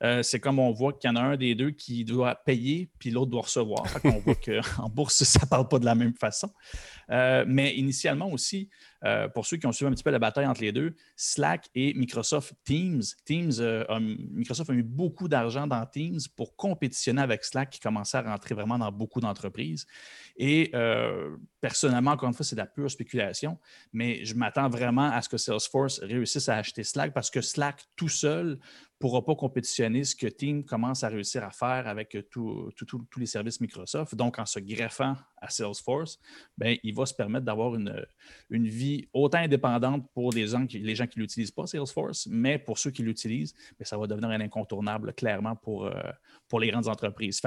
euh, C'est comme on voit qu'il y en a un des deux qui doit payer, puis l'autre doit recevoir. on voit qu'en *laughs* bourse, ça ne parle pas de la même façon. Euh, mais initialement aussi, euh, pour ceux qui ont suivi un petit peu la bataille entre les deux, Slack et Microsoft Teams. Teams Microsoft a mis beaucoup d'argent dans Teams pour compétitionner avec Slack qui commençait à rentrer vraiment dans beaucoup d'entreprises. Et personnellement, encore une fois, c'est de la pure spéculation, mais je m'attends vraiment à ce que Salesforce réussisse à acheter Slack parce que Slack tout seul pourra pas compétitionner ce que Team commence à réussir à faire avec tous les services Microsoft. Donc, en se greffant à Salesforce, ben, il va se permettre d'avoir une, vie autant indépendante pour les gens qui, les gens ne l'utilisent pas, Salesforce, mais pour ceux qui l'utilisent, ben, ça va devenir un incontournable, clairement, pour, euh, pour les grandes entreprises.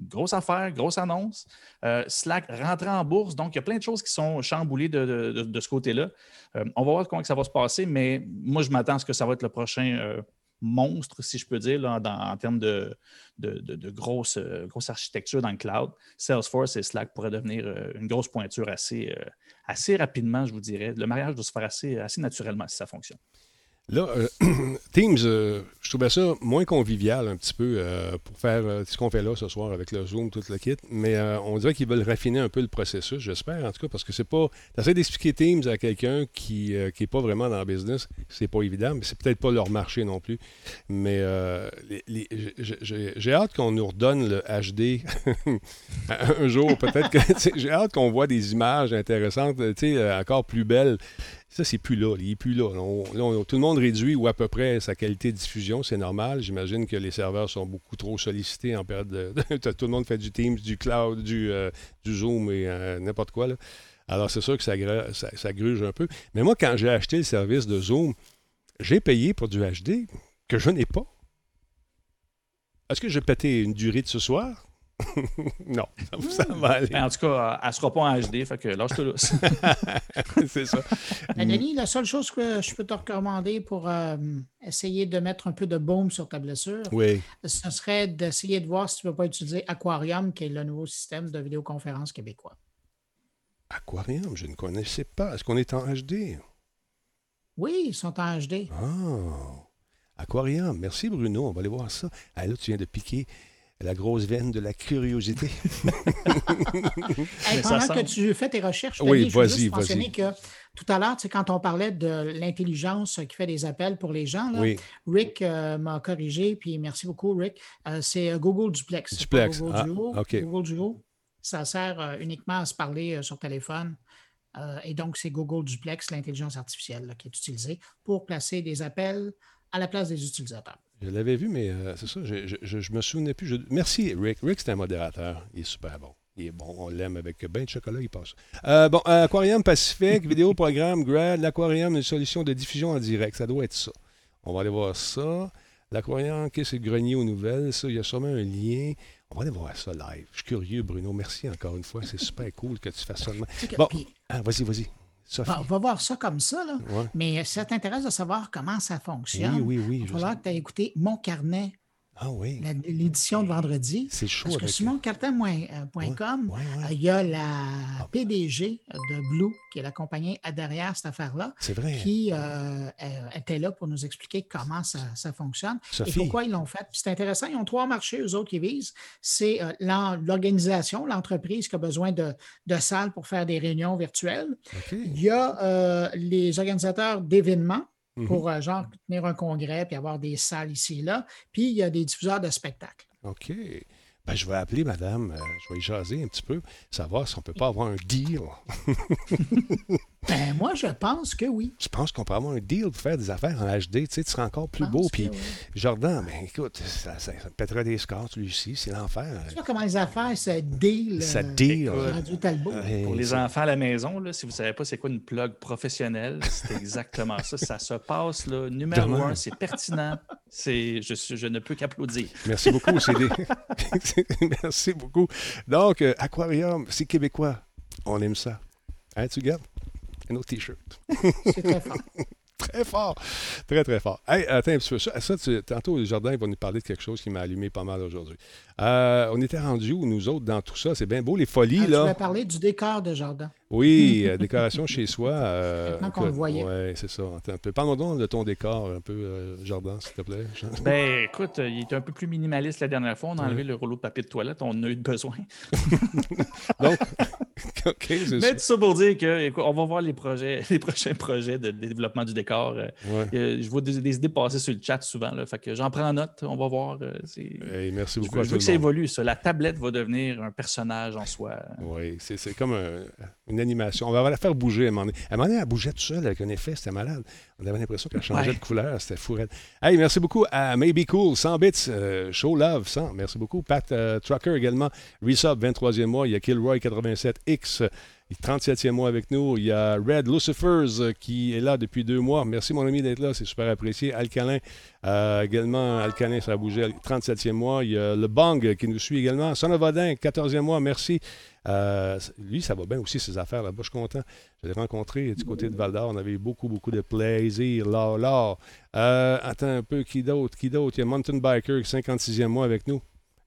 Grosse affaire, grosse annonce. Euh, Slack rentre en bourse, donc il y a plein de choses qui sont chamboulées de, ce côté-là. Euh, on va voir comment ça va se passer, mais moi, je m'attends à ce que ça va être le prochain monstre, si je peux dire, en termes de, grosse, euh, architecture dans le cloud. Salesforce et Slack pourraient devenir euh, une grosse pointure assez, euh, assez rapidement, je vous dirais. Le mariage doit se faire assez, assez naturellement si ça fonctionne. Là, euh, *clears throat* Teams, euh, je trouvais ça moins convivial un petit peu euh, pour faire ce qu'on fait là ce soir avec le Zoom, tout le kit. Mais on dirait qu'ils veulent raffiner un peu le processus, j'espère en tout cas, parce que c'est pas. T'essaies d'expliquer Teams à quelqu'un qui n'est pas vraiment dans le business, c'est pas évident, mais c'est peut-être pas leur marché non plus. Mais j'ai hâte qu'on nous redonne le HD *laughs* un jour, peut-être que. *laughs* J'ai hâte qu'on voit des images intéressantes, encore plus belles. Ça, c'est plus là. Il n'est plus là. tout le monde réduit ou à peu près sa qualité de diffusion. C'est normal. J'imagine que les serveurs sont beaucoup trop sollicités en période de. *laughs* tout le monde fait du Teams, du cloud, du, euh, Zoom et euh, n'importe quoi. Alors, c'est sûr que ça, ça, gruge un peu. Mais moi, quand j'ai acheté le service de Zoom, j'ai payé pour du HD que je n'ai pas. Est-ce que j'ai pété une durée de ce soir? *laughs* non, ça, va aller. Ben, en tout cas, elle ne sera pas en HD, fait que lâche-toi là. *laughs* c'est ça. *laughs* Ben, Denis, la seule chose que je peux te recommander pour euh, essayer de mettre un peu de baume sur ta blessure, oui. ce serait d'essayer de voir si tu ne peux pas utiliser Aquarium, qui est le nouveau système de vidéoconférence québécois. Aquarium, je ne connaissais pas. Est-ce qu'on est en HD? Oui, ils sont en HD. Ah! Aquarium. Merci Bruno, on va aller voir ça. Ah, là, tu viens de piquer la grosse veine de la curiosité. *laughs* pendant que tu fais tes recherches, oui, je veux juste mentionner que tout à l'heure, quand on parlait de l'intelligence qui fait des appels pour les gens, Rick euh, m'a corrigé, puis merci beaucoup, Rick. Euh, c'est Google Duplex. Duplex. Google, ah, Duo. Google Duo. Ça sert euh, uniquement à se parler sur téléphone. et donc, c'est Google Duplex, l'intelligence artificielle, qui est utilisée pour placer des appels à la place des utilisateurs. Je l'avais vu, mais euh, c'est ça, je, je, me souvenais plus. Merci, Rick. Rick, c'est un modérateur. Il est super bon. Il est bon, on l'aime avec bain de chocolat, il passe. Euh, bon, Aquarium Pacifique, vidéo *laughs* programme Grad, l'aquarium, une solution de diffusion en direct. Ça doit être ça. On va aller voir ça. L'aquarium, qu'est-ce que c'est le grenier aux nouvelles? Ça, il y a sûrement un lien. On va aller voir ça live. Je suis curieux, Bruno. Merci encore une fois. C'est super cool que tu fasses ça. Bon, ah, vas-y, vas-y on va voir ça comme ça, là. mais ça t'intéresse de savoir comment ça fonctionne. Oui, oui, oui. Il va falloir que tu aies écouté mon carnet Ah oui. L'édition de vendredi. C'est chaud. Parce que avec... sur moncartin.com, Ouais, ouais, ouais. il y a la PDG de Blue, qui est la compagnie derrière cette affaire-là, C'est vrai. qui euh, euh, était là pour nous expliquer comment ça, ça fonctionne et pourquoi ils l'ont fait. C'est intéressant, ils ont trois marchés, eux autres, qui visent. C'est euh, l'organisation, l'entreprise qui a besoin de, de salles pour faire des réunions virtuelles. Il y a euh, les organisateurs d'événements Mhm. pour, euh, genre, tenir un congrès puis avoir des salles ici et là. Puis il y a des diffuseurs de spectacles. OK. Ben, je vais appeler madame, euh, je vais y jaser un petit peu, savoir si on peut pas avoir un deal. *laughs* Ben, moi, je pense que oui. Je pense qu'on peut avoir un deal pour faire des affaires en HD. Tu sais, tu seras encore plus beau. Puis, oui. Jordan, ben écoute, ça, ça, ça me pèterait des scores, celui-ci. C'est l'enfer. Tu vois comment les affaires se deal. Ça euh, deal. Radio Talbot. Ouais, Pour les enfants à la maison, là, si vous ne savez pas c'est quoi une plug professionnelle, c'est exactement ça. Ça se passe, là, numéro Demain. un, c'est pertinent. C'est, je, suis- je ne peux qu'applaudir. Merci beaucoup. des- *laughs* Merci beaucoup. Donc, euh, Aquarium, c'est québécois. On aime ça. Hein, tu gardes? Un autre T-shirt. C'est très fort. *laughs* Très fort. Très, très fort. Hey, attends un petit peu. Ça, ça, tu- tantôt, Jordan il va nous parler de quelque chose qui m'a allumé pas mal aujourd'hui. Euh, on était rendus où, nous autres, dans tout ça? C'est bien beau, les folies, Ah, tu voulais là. parler du décor de jardin. Oui, euh, décoration chez soi. euh, qu'on le voyait. Oui, c'est ça. Attends un peu. Parle-moi donc de ton décor, un peu, euh, Jordan, s'il te plaît. Ben, écoute, euh, il était un peu plus minimaliste la dernière fois. On a enlevé le rouleau de papier de toilette. On en a eu besoin. *laughs* Donc, *laughs* OK, c'est Mais ça. tout ça pour dire que, écoute, on va voir les projets, *laughs* les prochains projets de développement du décor. Ouais. euh, je vois des, des idées passer sur le chat souvent. Là, fait que j'en prends note. On va voir. c'est- Hey, merci Je beaucoup à je tout veux que le ça évolue, ça. La tablette va devenir un personnage en soi. Oui, c'est c'est comme un- une animation. On va la faire bouger à un moment donné. À un moment donné, elle bougeait tout seul avec un effet, c'était malade. On avait l'impression qu'elle changeait Ouais. de couleur, c'était fou. raide. Hey, merci beaucoup à Maybe Cool, 100 bits, euh, Show Love, 100. Merci beaucoup. Pat euh, Trucker également, Resub, 23e mois. Il y a Kilroy, 87X, euh, 37e mois avec nous. Il y a Red Lucifers euh, qui est là depuis deux mois. Merci, mon ami, d'être là. C'est super apprécié. Alcalin, euh, également, Alcalin, ça a bougé, 37e mois. Il y a le Bang qui nous suit également. Son of Odin, 14e mois. Merci. Euh, lui, ça va bien aussi, ses affaires là-bas. Je suis content. Je l'ai rencontré du côté de Val d'Or. On avait eu beaucoup, beaucoup de plaisir. Là, là. Euh, attends un peu, qui d'autre? Qui d'autre? Il y a Mountain Biker, 56e mois avec nous.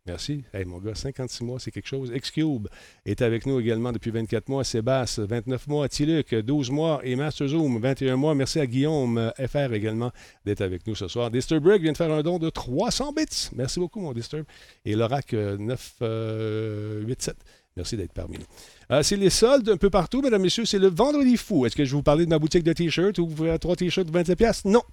Merci. Hey, mon gars, 56 mois, c'est quelque chose. Xcube est avec nous également depuis 24 mois. Sébastien, 29 mois. Tiluc, 12 mois. Et Master Zoom, 21 mois. Merci à Guillaume euh, FR également d'être avec nous ce soir. Disturbrick vient de faire un don de 300 bits. Merci beaucoup, mon Disturb. Et l'Orac, euh, 987. Merci d'être parmi nous. Euh, c'est les soldes un peu partout, mesdames, messieurs. C'est le vendredi fou. Est-ce que je vais vous parler de ma boutique de t-shirts où vous avoir trois t-shirts de 27 pièces Non.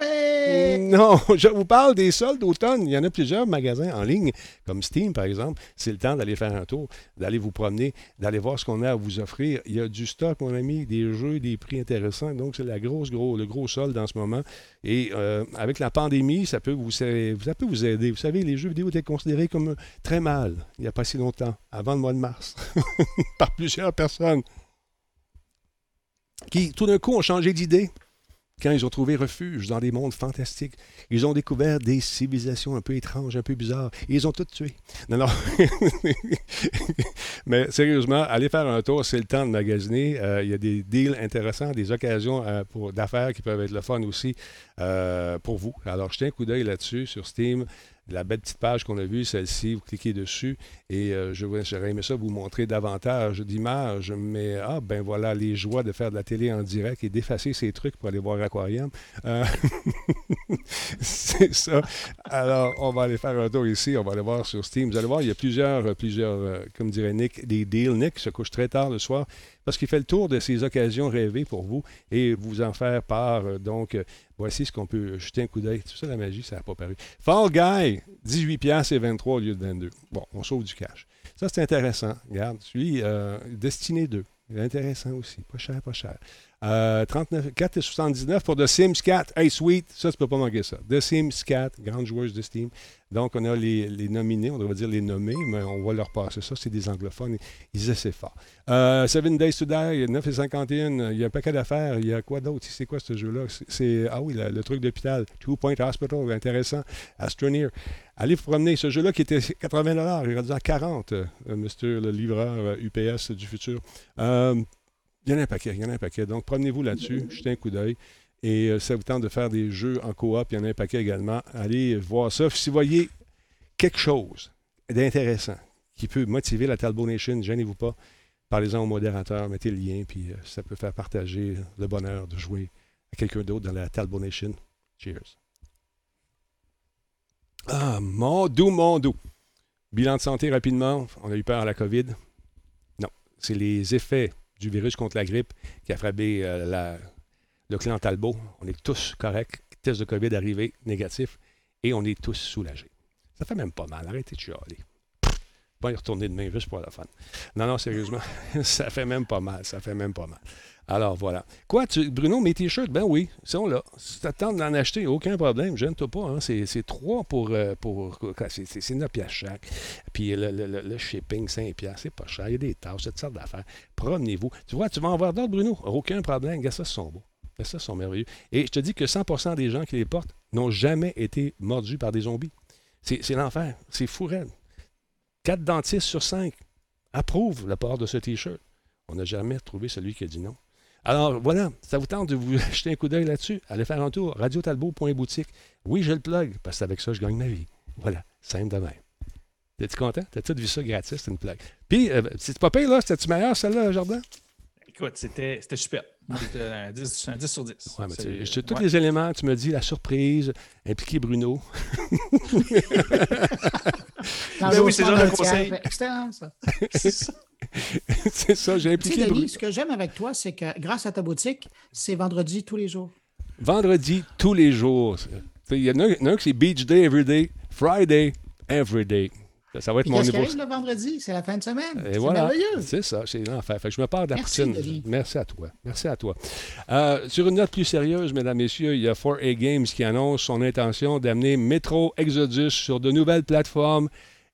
Non, *laughs* je vous parle des soldes d'automne. Il y en a plusieurs magasins en ligne, comme Steam par exemple. C'est le temps d'aller faire un tour, d'aller vous promener, d'aller voir ce qu'on a à vous offrir. Il y a du stock, mon ami, des jeux, des prix intéressants. Donc, c'est la grosse, gros, le gros solde en ce moment. Et euh, avec la pandémie, ça peut, vous, ça peut vous aider. Vous savez, les jeux vidéo étaient considérés comme très mal il n'y a pas si longtemps, avant le mois de mars, *laughs* par plusieurs personnes qui, tout d'un coup, ont changé d'idée quand ils ont trouvé refuge dans des mondes fantastiques. Ils ont découvert des civilisations un peu étranges, un peu bizarres. Et ils ont tout tué. Non, non. *laughs* Mais sérieusement, allez faire un tour, c'est le temps de magasiner. Euh, il y a des deals intéressants, des occasions euh, d'affaires qui peuvent être le fun aussi euh, pour vous. Alors, jetez un coup d'œil là-dessus sur Steam. La belle petite page qu'on a vue, celle-ci, vous cliquez dessus et euh, je j'aurais aimé ça vous montrer davantage d'images, mais ah ben voilà les joies de faire de la télé en direct et d'effacer ces trucs pour aller voir Aquarium. Euh, *laughs* c'est ça. Alors, on va aller faire un tour ici, on va aller voir sur Steam. Vous allez voir, il y a plusieurs, plusieurs euh, comme dirait Nick, des deals. Nick se couche très tard le soir parce qu'il fait le tour de ces occasions rêvées pour vous et vous en faire part. Donc, euh, voici ce qu'on peut jeter un coup d'œil. Tout ça, la magie, ça n'a pas paru. Fall Guy, 18 piastres et 23 au lieu de 22. Bon, on sauve du cash. Ça, c'est intéressant. Regarde, celui euh, Destiné 2. Il est intéressant aussi. Pas cher, pas cher. Euh, 39, 4,79 pour The Sims 4. Hey, sweet, ça, tu peux pas manquer ça. The Sims 4, grande joueuse de Steam. Donc, on a les, nominés, on devrait dire les nommés, mais on va leur passer ça. C'est des anglophones. Ils essaient fort. Euh, Seven Days to Die, 9,51. Il y a un paquet d'affaires. Il y a quoi d'autre? C'est quoi ce jeu-là? C'est- ah oui, le, truc d'hôpital. Two Point Hospital, intéressant. Astroneer. Allez vous promener. Ce jeu-là qui était 80 il est rendu à 40, euh, Monsieur le livreur euh, UPS du futur. Euh, il y en a un paquet, il y en a un paquet. Donc, promenez-vous là-dessus, jetez un coup d'œil. Et euh, ça vous tente de faire des jeux en coop, il y en a un paquet également. Allez voir ça. Si vous voyez quelque chose d'intéressant qui peut motiver la Talbot Nation, gênez-vous pas. Parlez-en au modérateur, mettez le lien, puis euh, ça peut faire partager le bonheur de jouer à quelqu'un d'autre dans la Talbot Nation. Cheers. Ah, mon doux, mon doux. Bilan de santé rapidement. On a eu peur à la COVID. Non, c'est les effets du virus contre la grippe qui a frappé euh, le clan Talbot. On est tous corrects. Test de COVID arrivé, négatif, et on est tous soulagés. Ça fait même pas mal. Arrêtez de chialer. Pas y retourner demain juste pour la fun. Non, non, sérieusement, *laughs* ça fait même pas mal. Ça fait même pas mal. Alors voilà. Quoi, Bruno, mes t-shirts, ben oui, ils sont là. Si tu attends d'en acheter, aucun problème, gêne-toi pas. Hein. C'est, trois pour. Euh, pour c'est, c'est 9 piastres chaque. Puis le, le, le, shipping, 5 piastres, c'est pas cher. Il y a des tâches, cette sorte d'affaires. Promenez-vous. Tu vois, tu vas en voir d'autres, Bruno. Aucun problème. Regarde ça, ils sont beaux. Ça, sont merveilleux. Et je te dis que 100% des gens qui les portent n'ont jamais été mordus par des zombies. C'est, c'est l'enfer. C'est fou, raide. 4 dentistes sur 5 approuvent le port de ce T-shirt. On n'a jamais trouvé celui qui a dit non. Alors voilà, ça vous tente de vous *laughs* jeter un coup d'œil là-dessus? Allez faire un tour, radiotalbo.boutique. Oui, je le plug, parce que avec ça, je gagne ma vie. Voilà, simple de même. T'es-tu content? T'as tout vu ça gratis, c'est une plug. Puis, euh, c'est pas pire, là? C'était-tu meilleur, celle-là, Jardin? Écoute, c'était super. C'était un 10, 10, sur 10. Ouais, mais tous les éléments, tu me dis la surprise, impliquer Bruno. *laughs* mais oui, c'est genre de conseil. Excellent, *laughs* ça. c'est ça, j'ai impliqué. Ce que j'aime avec toi, c'est que grâce à ta boutique, c'est vendredi tous les jours. Vendredi tous les jours. Il y en a, un qui c'est Beach Day Every Day, Friday Every Ça va être mon niveau. le vendredi, c'est la fin de semaine. C'est merveilleux. C'est ça, c'est l'enfer. Fait que je me parle de la poutine. Merci à toi. Merci à toi. Euh, sur une note plus sérieuse, mesdames, messieurs, il y a 4A Games qui annonce son intention d'amener Metro Exodus sur de nouvelles plateformes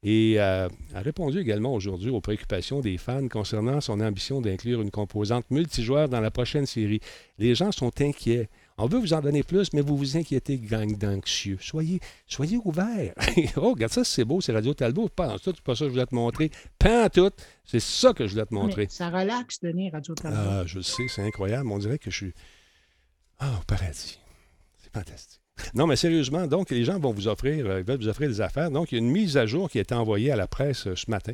et euh, a répondu également aujourd'hui aux préoccupations des fans concernant son ambition d'inclure une composante multijoueur dans la prochaine série. Les gens sont inquiets. On veut vous en donner plus, mais vous vous inquiétez, gang d'anxieux. Soyez, soyez ouverts. *laughs* oh, regarde ça, c'est beau, c'est Radio Talbot. Pas en tout, c'est pas ça que je voulais te montrer. Pas en tout, c'est ça que je voulais te montrer. ça relaxe, Denis, Radio Talbot. Ah, je sais, c'est incroyable. On dirait que je suis. Ah, au paradis. C'est fantastique. Non, mais sérieusement, donc, les gens vont vous offrir, euh, ils veulent vous offrir des affaires. Donc, il y a une mise à jour qui a été envoyée à la presse euh, ce matin.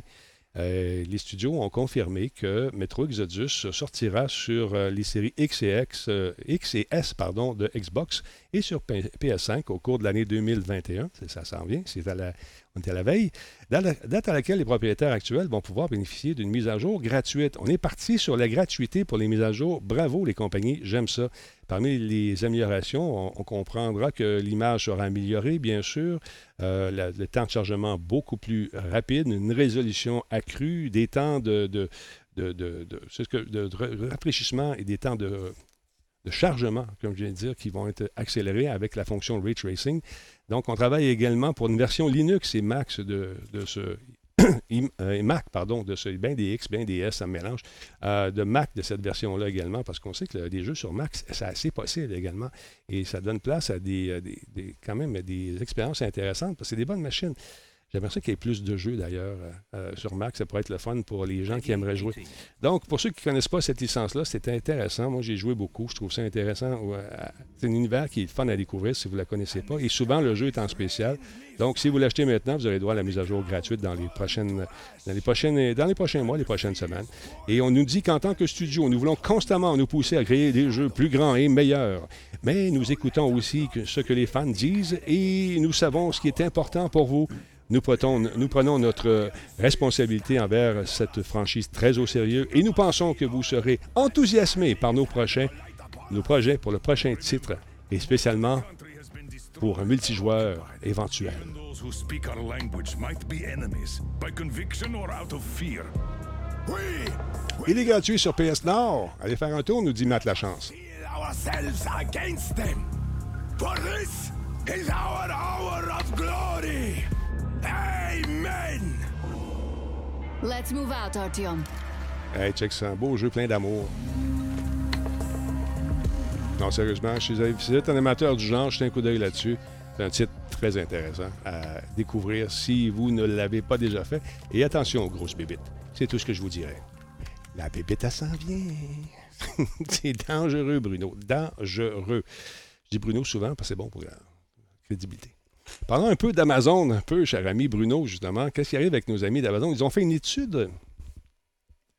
Euh, les studios ont confirmé que Metro Exodus sortira sur euh, les séries X et, euh, S de Xbox et sur PS5 au cours de l'année 2021. Ça s'en vient, on est à la veille. Date à laquelle les propriétaires actuels vont pouvoir bénéficier d'une mise à jour gratuite. On est parti sur la gratuité pour les mises à jour. Bravo les compagnies, j'aime ça. Parmi les améliorations, on, comprendra que l'image sera améliorée, bien sûr, euh, le temps de chargement beaucoup plus rapide, une résolution accrue, des temps de, de, de, de, de rafraîchissement et des temps de, chargement, comme je viens de dire, qui vont être accélérés avec la fonction Ray Tracing. Donc, on travaille également pour une version Linux et Mac de, ce *clears throat* euh, et Mac, pardon, de ce, bien des X, bien des S, ça mélange, euh, de Mac de cette version-là également, parce qu'on sait que des jeux sur Mac, c'est assez possible également. Et ça donne place à des, des quand même des expériences intéressantes, parce que c'est des bonnes machines. J'aimerais ça qu'il y ait plus de jeux d'ailleurs euh, euh, sur Mac. Ça pourrait être le fun pour les gens qui aimeraient jouer. Donc, pour ceux qui ne connaissent pas cette licence-là, c'était intéressant. Moi, j'ai joué beaucoup. Je trouve ça intéressant. Euh, c'est un univers qui est fun à découvrir si vous ne la connaissez pas. Et souvent, le jeu est en spécial. Donc, si vous l'achetez maintenant, vous aurez droit à la mise à jour gratuite dans les prochaines, dans les prochaines, dans les prochains mois, les prochaines semaines. Et on nous dit qu'en tant que studio, nous voulons constamment nous pousser à créer des jeux plus grands et meilleurs. Mais nous écoutons aussi ce que les fans disent et nous savons ce qui est important pour vous nous prenons, notre responsabilité envers cette franchise très au sérieux et nous pensons que vous serez enthousiasmés par nos prochains, nos projets pour le prochain titre et spécialement pour un multijoueur éventuel. Il est gratuit sur PS Nord. Allez faire un tour, nous dit Matt Lachance. Amen! Let's move out, Artyom. Hey, check ça. Un beau jeu plein d'amour. Non, sérieusement, si vous êtes un amateur du genre, jetez un coup d'œil là-dessus. C'est un titre très intéressant à découvrir si vous ne l'avez pas déjà fait. Et attention aux grosses bébites. C'est tout ce que je vous dirais. La bébite, elle s'en vient. *laughs* c'est dangereux, Bruno. Dangereux. Je dis Bruno souvent parce que c'est bon pour la crédibilité. Parlons un peu d'Amazon, un peu, cher ami Bruno, justement. Qu'est-ce qui arrive avec nos amis d'Amazon? Ils ont fait une étude,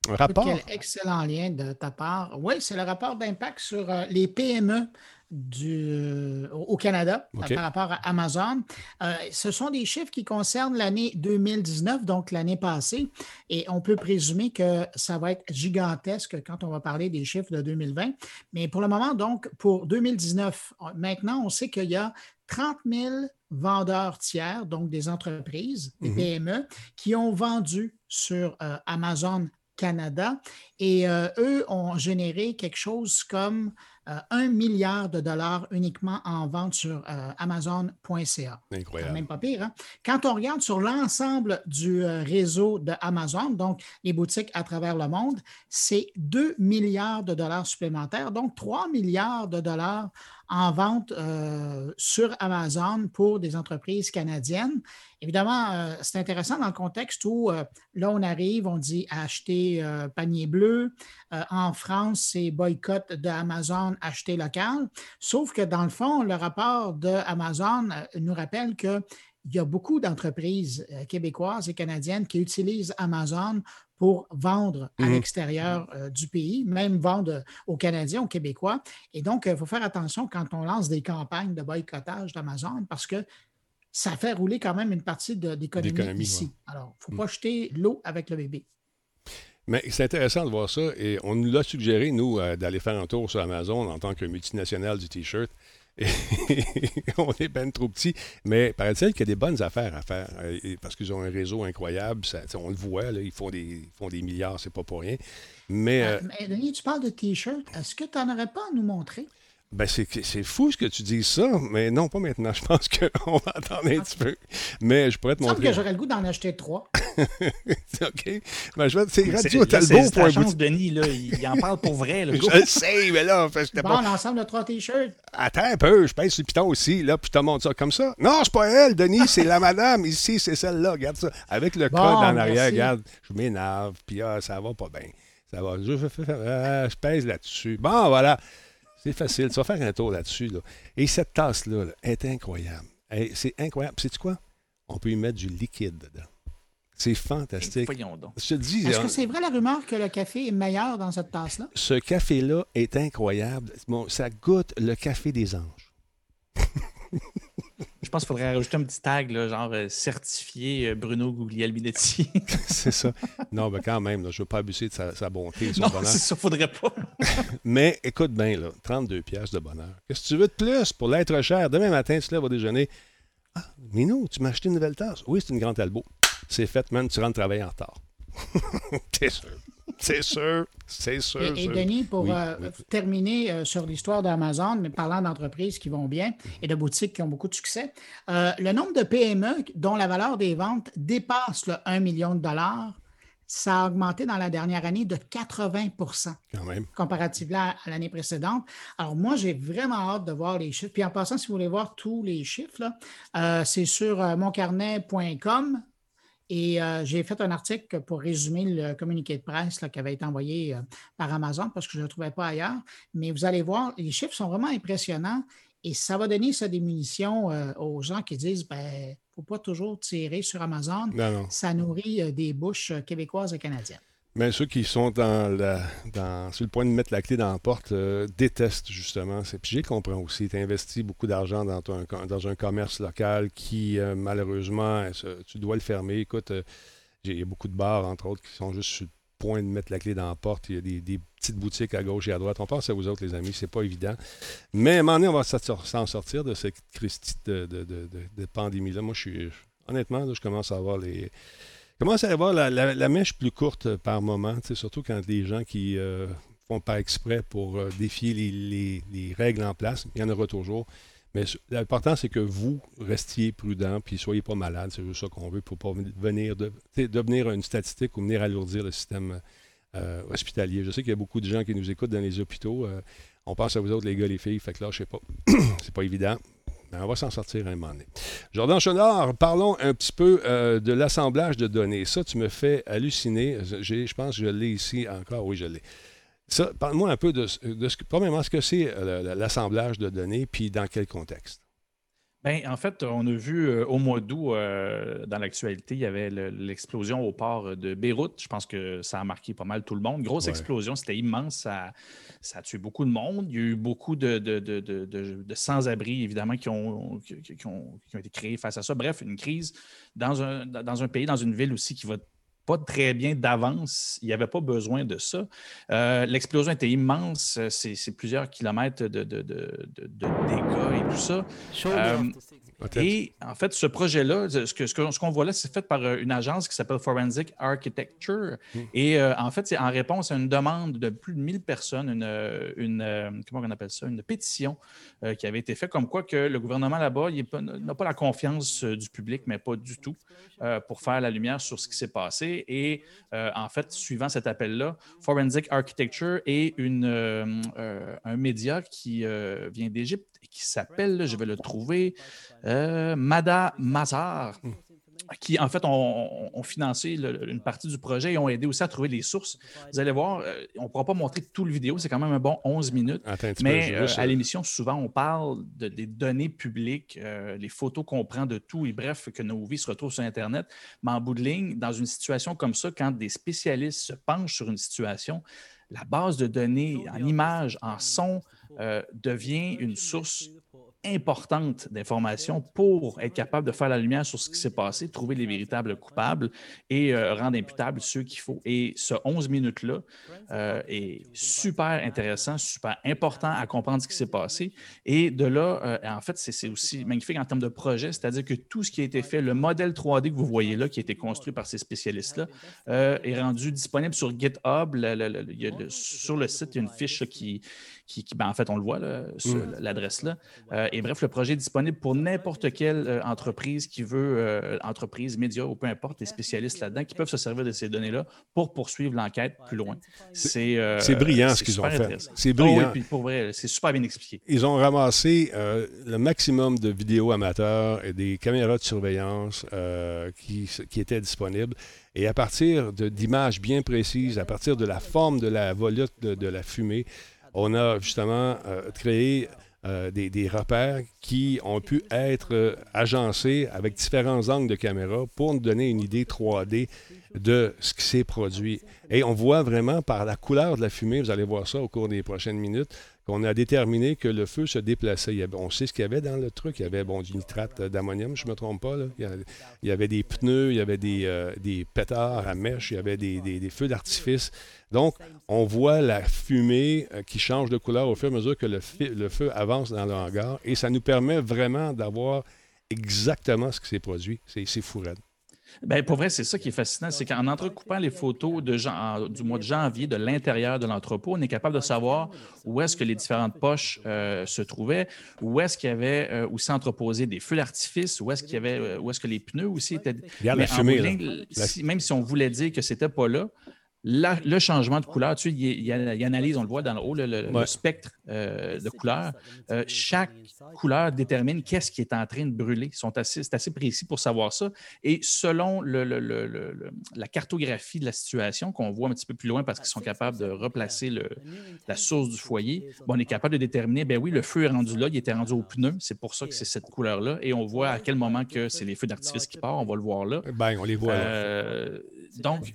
un rapport. Quel excellent lien de ta part. Oui, c'est le rapport d'impact sur euh, les PME du, euh, au Canada par rapport à Amazon. Euh, ce sont des chiffres qui concernent l'année 2019, donc l'année passée, et on peut présumer que ça va être gigantesque quand on va parler des chiffres de 2020. Mais pour le moment, donc, pour 2019, maintenant, on sait qu'il y a 30 000 vendeurs tiers, donc des entreprises, des mm-hmm. PME, qui ont vendu sur euh, Amazon Canada et eux ont généré quelque chose comme euh, un milliard de dollars uniquement en vente sur euh, Amazon.ca. Incroyable. Même pas pire. Hein? Quand on regarde sur l'ensemble du euh, réseau de Amazon, donc les boutiques à travers le monde, c'est 2 milliards de dollars supplémentaires, donc 3 milliards de dollars en vente sur Amazon pour des entreprises canadiennes. Évidemment, c'est intéressant dans le contexte où là, on arrive, on dit acheter panier bleu. en France, c'est boycott d'Amazon acheter local. Sauf que dans le fond, le rapport de Amazon euh, nous rappelle qu'il y a beaucoup d'entreprises euh, québécoises et canadiennes qui utilisent Amazon pour vendre à mhm. l'extérieur euh, du pays, même vendre aux Canadiens, aux Québécois. Et donc, il faut faire attention quand on lance des campagnes de boycottage d'Amazon parce que ça fait rouler quand même une partie de l'économie ici. Alors, il ne faut pas mm. jeter l'eau avec le bébé. Mais c'est intéressant de voir ça et on nous l'a suggéré, nous, euh, d'aller faire un tour sur Amazon en tant que multinational du T-shirt. Et *laughs* on est ben trop petit, mais paraît-il qu'il y a des bonnes affaires à faire euh, parce qu'ils ont un réseau incroyable. on le voit, ils, font des, font des milliards, c'est pas pour rien. Mais, euh, Denis, tu parles de T-shirt. Est-ce que tu n'en aurais pas à nous montrer? Ben, c'est fou ce que tu dis ça, mais non, pas maintenant. *laughs* Je pense qu'on va attendre un petit peu. Mais je pourrais te montrer. Je que j'aurais le goût d'en acheter trois. *laughs* OK. Ben, je vais c'est Radio Talbot pour un chance, Denis, là, il en parle pour vrai. Là, *laughs* je le sais, mais là, je bon, pas... l'ensemble de trois T-shirts. Attends un peu, je pèse sur le piton aussi, là, puis je te montre ça comme ça. Non, c'est pas elle, Denis, c'est la madame. Ici, c'est celle-là. Regarde ça. Avec le code en arrière, regarde, je m'énerve, puis ah, ça va pas bien. Ça va. Je, je, je pèse là-dessus. Bon, voilà. C'est facile. Tu vas faire un tour là-dessus. Et cette tasse-là est incroyable. C'est incroyable. Sais-tu quoi? On peut y mettre du liquide dedans. C'est fantastique. Je te dis. Est-ce que c'est vrai la rumeur que le café est meilleur dans cette tasse-là? Ce café-là est incroyable. Bon, ça goûte le café des anges. *laughs* Je pense qu'il faudrait rajouter un petit tag, genre euh, certifié euh, Bruno Guglielminetti. *laughs* c'est ça. Non, mais quand même, je ne veux pas abuser de sa, bonté. non, c'est ça, faudrait pas. *laughs* mais écoute bien, là, 32 pièces de bonheur. Qu'est-ce que tu veux de plus pour l'être cher? Demain matin, tu te lèves au déjeuner. Ah, Minou, tu m'as acheté une nouvelle tasse? Oui, c'est une grande Talbot. C'est fait, man, tu rentres travailler en retard. *laughs* T'es sûr. C'est sûr, c'est sûr. Et, Denis, pour euh, terminer euh, sur l'histoire d'Amazon, mais parlant d'entreprises qui vont bien et de boutiques qui ont beaucoup de succès, euh, le nombre de PME dont la valeur des ventes dépasse le 1 million de dollars, ça a augmenté dans la dernière année de 80 Quand même. comparativement à, l'année précédente. Alors, moi, j'ai vraiment hâte de voir les chiffres. Puis en passant, si vous voulez voir tous les chiffres, c'est sur moncarnet.com et euh, j'ai fait un article pour résumer le communiqué de presse qui avait été envoyé euh, par Amazon parce que je ne le trouvais pas ailleurs. Mais vous allez voir, les chiffres sont vraiment impressionnants et ça va donner ça des munitions euh, aux gens qui disent ben, il ne faut pas toujours tirer sur Amazon. Ça nourrit des bouches québécoises et canadiennes. Mais ceux qui sont dans sur le point de mettre la clé dans la porte euh, détestent justement. Puis j'ai compris aussi. Tu investis beaucoup d'argent dans, dans un commerce local qui, euh, malheureusement, tu dois le fermer. Écoute, euh, il y a beaucoup de bars, entre autres, qui sont juste sur le point de mettre la clé dans la porte. Il y a des, petites boutiques à gauche et à droite. On pense à vous autres, les amis, c'est pas évident. Mais à un moment donné, on va s'en sortir de cette crise de, de pandémie-là. Moi, je suis. Honnêtement, je commence à avoir les commence à avoir la, la, mèche plus courte par moment, surtout quand les gens qui euh, font pas exprès pour euh, défier les, règles en place, il y en aura toujours. Mais l'important, c'est que vous restiez prudent puis soyez pas malade. C'est juste ça qu'on veut pour pas venir de, devenir une statistique ou venir alourdir le système euh, hospitalier. Je sais qu'il y a beaucoup de gens qui nous écoutent dans les hôpitaux. on pense à vous autres, les gars, les filles. Fait que là, je sais pas. *clears throat* c'est pas évident. Ben, on va s'en sortir un moment donné. Jordan Chenard, parlons un petit peu euh, de l'assemblage de données. Ça, tu me fais halluciner. Je pense que je l'ai ici encore. Oui, je l'ai. Ça, parle-moi un peu de, de ce premièrement, ce que c'est euh, l'assemblage de données, puis dans quel contexte? Ben, en fait, on a vu euh, au mois d'août, euh, dans l'actualité, il y avait l'explosion au port de Beyrouth. Je pense que ça a marqué pas mal tout le monde. Grosse explosion, c'était immense. Ça, ça, a tué beaucoup de monde. Il y a eu beaucoup de, de, sans-abri, évidemment, qui ont, qui, ont, été créés face à ça. Bref, une crise dans un, dans un pays, dans une ville aussi qui va pas très bien d'avance. Il n'y avait pas besoin de ça. Euh, l'explosion était immense. C'est plusieurs kilomètres de, dégâts et tout ça. Et en fait, ce projet-là, ce qu'on ce qu'on voit là, c'est fait par euh, une agence qui s'appelle Forensic Architecture. Hmm. Et euh, en fait, c'est en réponse à une demande de plus de 1000 personnes, une, euh, une comment on appelle ça, une pétition qui avait été faite, comme quoi que le gouvernement là-bas n'a pas la confiance du public, mais pas du tout, pour faire la lumière sur ce qui s'est passé. Et en fait, suivant cet appel-là, Forensic Architecture est une, un média qui vient d'Égypte qui s'appelle, je vais le trouver, euh, Mada Mazar, qui en fait ont, financé une partie du projet et ont aidé aussi à trouver les sources. Vous allez voir, euh, on ne pourra pas montrer tout le vidéo, c'est quand même un bon 11 minutes. mais euh, à l'émission, souvent, on parle de, des données publiques, les photos qu'on prend de tout et bref, que nos vies se retrouvent sur Internet. Mais en bout de ligne, dans une situation comme ça, quand des spécialistes se penchent sur une situation, la base de données en images, en son, devient une source importante d'informations pour être capable de faire la lumière sur ce qui s'est passé, trouver les véritables coupables et euh, rendre imputables ceux qu'il faut. Et ce 11 minutes-là euh, est super intéressant, super important à comprendre ce qui s'est passé. Et de là, euh, en fait, c'est aussi magnifique en termes de projet, c'est-à-dire que tout ce qui a été fait, le modèle 3D que vous voyez là, qui a été construit par ces spécialistes-là, est rendu disponible sur GitHub. sur le site, il y a une fiche qui, qui, ben, en fait, on le voit, sur mm. l'adresse là. Euh, et bref, le projet est disponible pour n'importe quelle euh, entreprise qui veut, euh, entreprise, média ou peu importe, les spécialistes là-dedans qui peuvent se servir de ces données-là pour poursuivre l'enquête plus loin. C'est brillant ce qu'ils ont fait. C'est oh brillant. oui, pour vrai, c'est super bien expliqué. Ils ont ramassé le maximum de vidéos amateurs et des caméras de surveillance qui, qui étaient disponibles. Et à partir d'images bien précises, à partir de la forme de la volute de la fumée, on a justement euh, créé euh, des, repères qui ont pu être euh, agencés avec différents angles de caméra pour nous donner une idée 3D de ce qui s'est produit. Et on voit vraiment par la couleur de la fumée, vous allez voir ça au cours des prochaines minutes, qu'on a déterminé que le feu se déplaçait. on sait ce qu'il y avait dans le truc. Il y avait bon, du nitrate d'ammonium, je ne me trompe pas. Il, y avait, des pneus, il y avait des, des pétards à mèche, il y avait des feux d'artifice. Donc, on voit la fumée euh, qui change de couleur au fur et à mesure que le, feu avance dans le hangar et ça nous permet vraiment d'avoir exactement ce qui s'est produit. C'est fou, Bien, pour vrai, c'est ça qui est fascinant, c'est qu'en entrecoupant les photos de du mois de janvier de l'intérieur de l'entrepôt, on est capable de savoir où est-ce que les différentes poches euh, se trouvaient, où est-ce qu'il y avait euh, aussi entreposé des feux d'artifice, où est-ce qu'il y avait, où est-ce que les pneus aussi étaient. Regarde la fumée, Même si on voulait dire que c'était pas là, le changement de couleur, tu sais, il, analyse, on le voit dans le haut, le, spectre euh, de couleur. Euh, chaque couleur détermine qu'est-ce qui est en train de brûler. C'est assez, assez précis pour savoir ça. Et selon la cartographie de la situation, qu'on voit un petit peu plus loin parce qu'ils sont capables de replacer la source du foyer, on est capable de déterminer, ben oui, le feu est rendu là, il était rendu au pneu, c'est pour ça que c'est cette couleur-là. Et on voit à quel moment que c'est les feux d'artifice qui partent, on va le voir là. Ben, on les voit là. Euh, donc,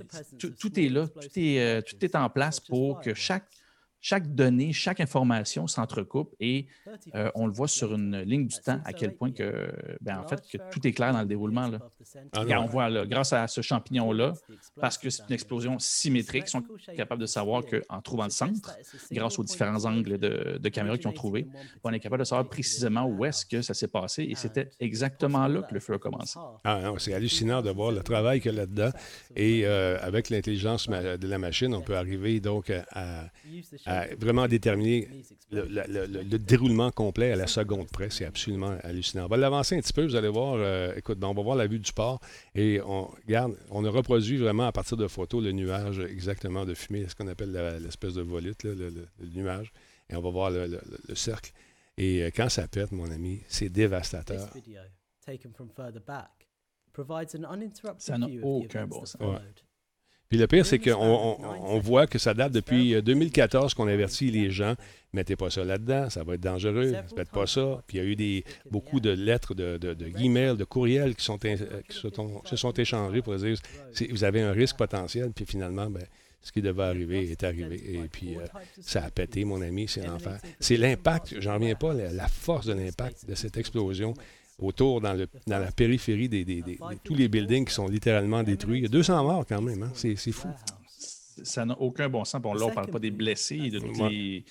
tout est là, tout est, euh, tout est en place pour que chaque chaque donnée, chaque information s'entrecoupe et euh, on le voit sur une ligne du temps à quel point que, ben, en fait, que tout est clair dans le déroulement. Là. Ah on voit, là, grâce à ce champignon-là, parce que c'est une explosion symétrique, ils sont capables de savoir qu'en trouvant le centre, grâce aux différents angles de, de caméra qu'ils ont trouvés, on est capable de savoir précisément où est-ce que ça s'est passé et c'était exactement là que le feu a commencé. Ah, c'est hallucinant de voir le travail qu'il y a là-dedans. et euh, avec l'intelligence de la machine, on peut arriver donc à vraiment déterminer le, déroulement complet à la seconde près. C'est absolument hallucinant. On va l'avancer un petit peu, vous allez voir. Euh, écoute, ben, on va voir la vue du port et on regarde, on a reproduit vraiment à partir de photos le nuage exactement de fumée, ce qu'on appelle l'espèce de volute, le, nuage. Et on va voir le, cercle. Et euh, quand ça pète, mon ami, c'est dévastateur. Ça n'a aucun bon sens. Puis le pire, c'est qu'on on, voit que ça date depuis 2014 qu'on avertit les gens mettez pas ça là-dedans, ça va être dangereux, faites pas ça. Puis il y a eu des, beaucoup de lettres, de, de, de emails, de courriels qui, sont, se, sont, échangés pour dire vous avez un risque potentiel, puis finalement, ben, ce qui devait arriver est arrivé. Et puis, euh, ça a pété, mon ami, c'est l'enfer. C'est l'impact, j'en reviens pas, la, force de l'impact de cette explosion autour, dans, le, dans la périphérie des, de tous les buildings qui sont littéralement détruits. Il y a 200 morts quand même, hein? c'est fou. Ça n'a aucun bon sens. Bon, là, on ne parle pas des blessés, de tous les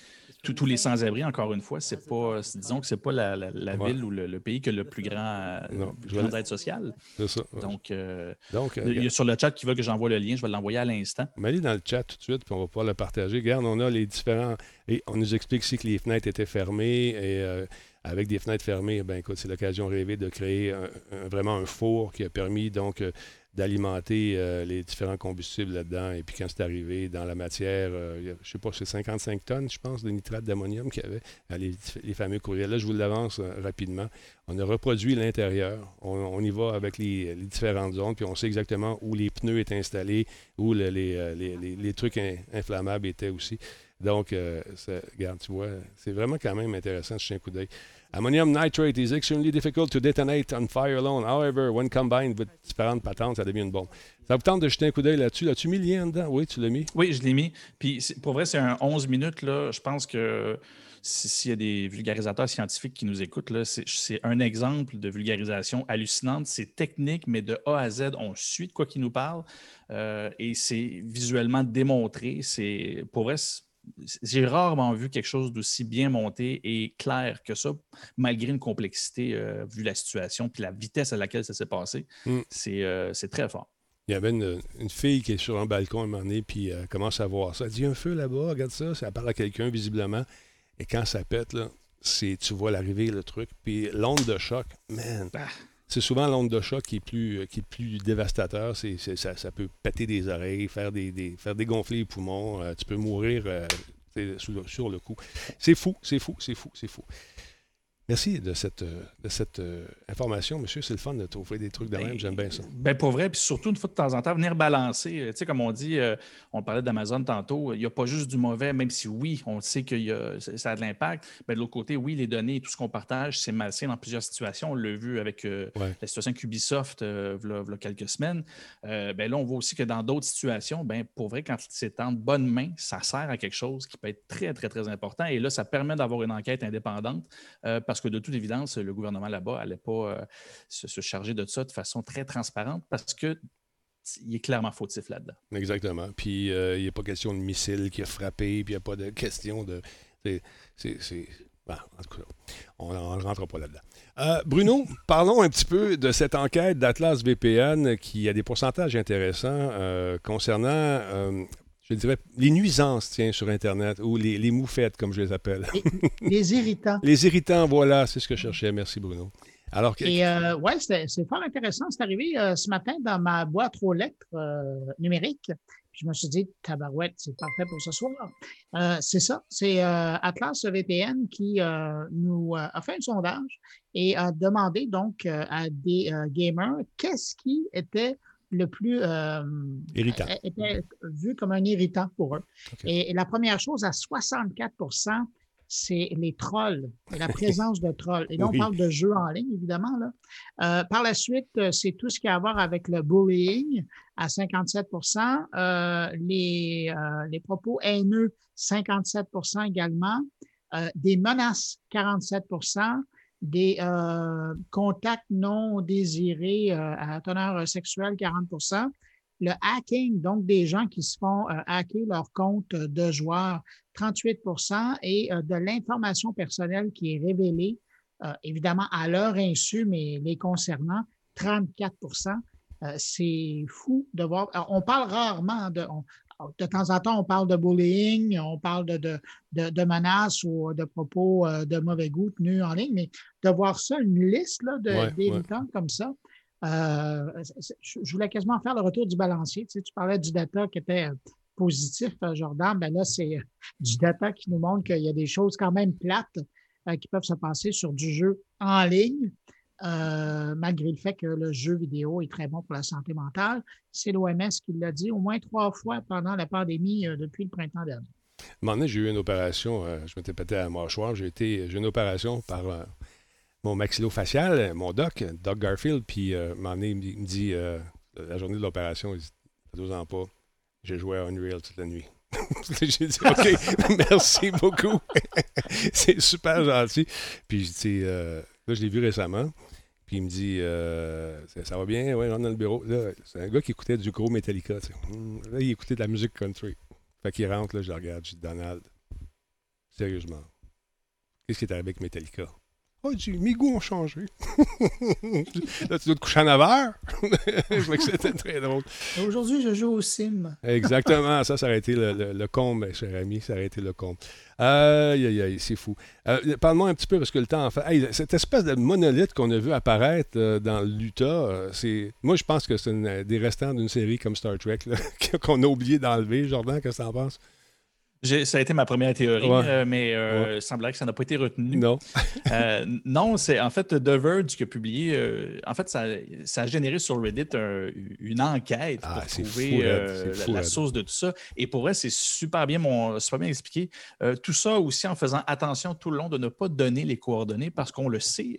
tous les sans-abri, encore une fois, c'est pas, disons que c'est pas la, ville ou le, pays qui a le plus grand, non, aide sociale. C'est ça. Donc, euh, Donc il y a euh, sur le chat qui veut que j'envoie le lien, je vais l'envoyer à l'instant. Mais allez dans le chat tout de suite, puis on va pouvoir le partager. Regarde, on a les différents. Et on nous explique ici que les fenêtres étaient fermées et. Euh, avec des fenêtres fermées, ben écoute, c'est l'occasion rêvée de créer vraiment un four qui a permis donc d'alimenter euh, les différents combustibles là-dedans. Et puis quand c'est arrivé dans la matière, euh, je ne sais pas, c'est 55 tonnes, je pense, de nitrate d'ammonium qu'il y avait, euh, les, fameux courriels. Là, je vous l'avance rapidement. On a reproduit l'intérieur. On, y va avec les, différentes zones, puis on sait exactement où les pneus étaient installés, où les, trucs inflammables étaient aussi. Donc, regarde, tu vois, c'est vraiment quand même intéressant de jeter un coup d'œil. Ammonium nitrate is extremely difficult to detonate on fire alone. However, when combined with différentes patentes, ça devient une bombe. Ça vous tente de jeter un coup d'œil là-dessus? L'as-tu mis le lien dedans? Oui, tu l'as mis? Oui, je l'ai mis. Puis pour vrai, c'est un 11 minutes. Là. Je pense que s'il y a des vulgarisateurs scientifiques qui nous écoutent, c'est un exemple de vulgarisation hallucinante. C'est technique, mais de A à Z, on suit de quoi qu'il nous parle. Euh, et c'est visuellement démontré. Pour vrai, j'ai rarement vu quelque chose d'aussi bien monté et clair que ça, malgré une complexité, euh, vu la situation puis la vitesse à laquelle ça s'est passé. Mm. Euh, c'est très fort. Il y avait une, fille qui est sur un balcon un moment donné, puis elle commence à voir ça. Elle dit un feu là-bas, regarde ça. Ça parle à quelqu'un visiblement. Et quand ça pète, là, tu vois l'arrivée, le truc. Puis l'onde de choc, man. Ah. C'est souvent l'onde de choc qui est plus, qui est plus dévastateur. C'est, ça, peut péter des oreilles, faire des, faire dégonfler les poumons. Euh, tu peux mourir euh, sur, le coup. C'est fou, c'est fou, c'est fou, c'est fou. Merci de cette, euh, de cette euh, information, monsieur. C'est le fun de trouver des trucs de même. J'aime bien ça. Ben pour vrai, puis surtout une fois de temps en temps, venir balancer. Euh, tu sais, comme on dit, on parlait d'Amazon tantôt, il n'y a pas juste du mauvais, même si oui, on sait que ça a de l'impact. Mais ben, de l'autre côté, oui, les données et tout ce qu'on partage, c'est malsain dans plusieurs situations. On l'a vu avec la situation avec Ubisoft il y a quelques semaines. ben là, on voit aussi que dans d'autres situations, ben pour vrai, quand c'est en bonne main, ça sert à quelque chose qui peut être très, très, très important. Et là, ça permet d'avoir une enquête indépendante parce parce que de toute évidence, le gouvernement là-bas n'allait pas euh, se, charger de ça de façon très transparente parce que il est clairement fautif là-dedans. Exactement. Puis euh, il n'y a pas question de missile qui a frappé, puis il n'y a pas de question de. C'est. en tout cas, on ne rentre pas là-dedans. Euh, Bruno, parlons un petit peu de cette enquête d'Atlas VPN qui a des pourcentages intéressants concernant je dirais, les nuisances, tiens, sur Internet, ou les, les moufettes, comme je les appelle. Les, irritants. *laughs* les irritants, voilà, c'est ce que je cherchais. Merci, Bruno. Alors, Et euh, oui, c'est fort intéressant. C'est arrivé euh, ce matin dans ma boîte aux lettres euh, numérique. Je me suis dit, tabarouette, c'est parfait pour ce soir. c'est ça, c'est Atlas VPN qui nous a fait un sondage et a demandé donc à des gamers qu'est-ce qui était le plus euh, irritant. était vu comme un irritant pour eux. Et, la première chose, à 64% c'est les trolls, la présence de trolls. Et là, on parle de jeux en ligne, évidemment. Là. Euh, par la suite, c'est tout ce qui a à voir avec le bullying à 57% euh, les, euh, les propos haineux, 57% également, euh, des menaces, 47 des euh, contacts non désirés euh, à teneur sexuelle, 40% le hacking, donc des gens qui se font euh, hacker leur compte de joueurs, 38% et de l'information personnelle qui est révélée, évidemment à leur insu, mais les concernant, 34% C'est fou de voir. on parle rarement de de temps en temps, on parle de bullying, on parle de, de, de, menaces ou de propos euh, de mauvais goût tenus en ligne, mais de voir ça, une liste d'irritants comme ça, euh, je voulais quasiment faire le retour du balancier. Tu, sais, tu parlais du data qui était euh, positif, Jordan, ben là, c'est *laughs* du data qui nous montre qu'il y a des choses quand même plates qui peuvent se passer sur du jeu en ligne. Malgré le fait que le jeu vidéo est très bon pour la santé mentale. C'est l'OMS qui l'a dit au moins trois fois pendant la pandémie depuis le printemps dernier. À un moment donné, j'ai eu une opération, je m'étais pété à la mâchoire, j'ai été, j'ai eu une opération par mon maxillofacial, mon doc, Doc Garfield, puis à un moment donné, il me dit, la journée de l'opération, il dit, deux ans pas, j'ai joué à Unreal toute la nuit. *laughs* j'ai dit OK, *laughs* merci beaucoup. *laughs* c'est super gentil. Puis euh, là, je l'ai vu récemment. Puis il me dit euh, ça, va bien, ouais, rentre dans le bureau. Là, c'est un gars qui écoutait du gros Metallica. Hum, là, il écoutait de la musique country. Fait qu'il rentre, là, je le regarde, je dis Donald, sérieusement, qu'est-ce qui est arrivé avec Metallica? Oh, mes goûts ont changé. *laughs* là, tu dois te coucher *laughs* je vois que c'était très drôle. Aujourd'hui, je joue au sim. Exactement. Ça, ça aurait été le, le, comble, cher ami. Ça aurait été le comble. Aïe, aïe, aïe, c'est fou. Euh, parle-moi un petit peu, parce que le temps en fait. cette espèce de monolithe qu'on a vu apparaître euh, dans l'Utah, euh, c'est. Moi, je pense que c'est des restants d'une série comme Star Trek, *laughs* qu'on a oublié d'enlever. Jordan, qu'est-ce que tu en penses? Ça a été ma première théorie, euh, mais euh, il semblerait que ça n'a pas été retenu. Non. *laughs* Euh, non, c'est en fait The Verge qui a publié. en fait, ça, ça, a généré sur Reddit une enquête pour ah, trouver la, source de tout ça. Et pour vrai, c'est super bien, mon, super bien expliqué. tout ça aussi en faisant attention tout le long de ne pas donner les coordonnées parce qu'on le sait.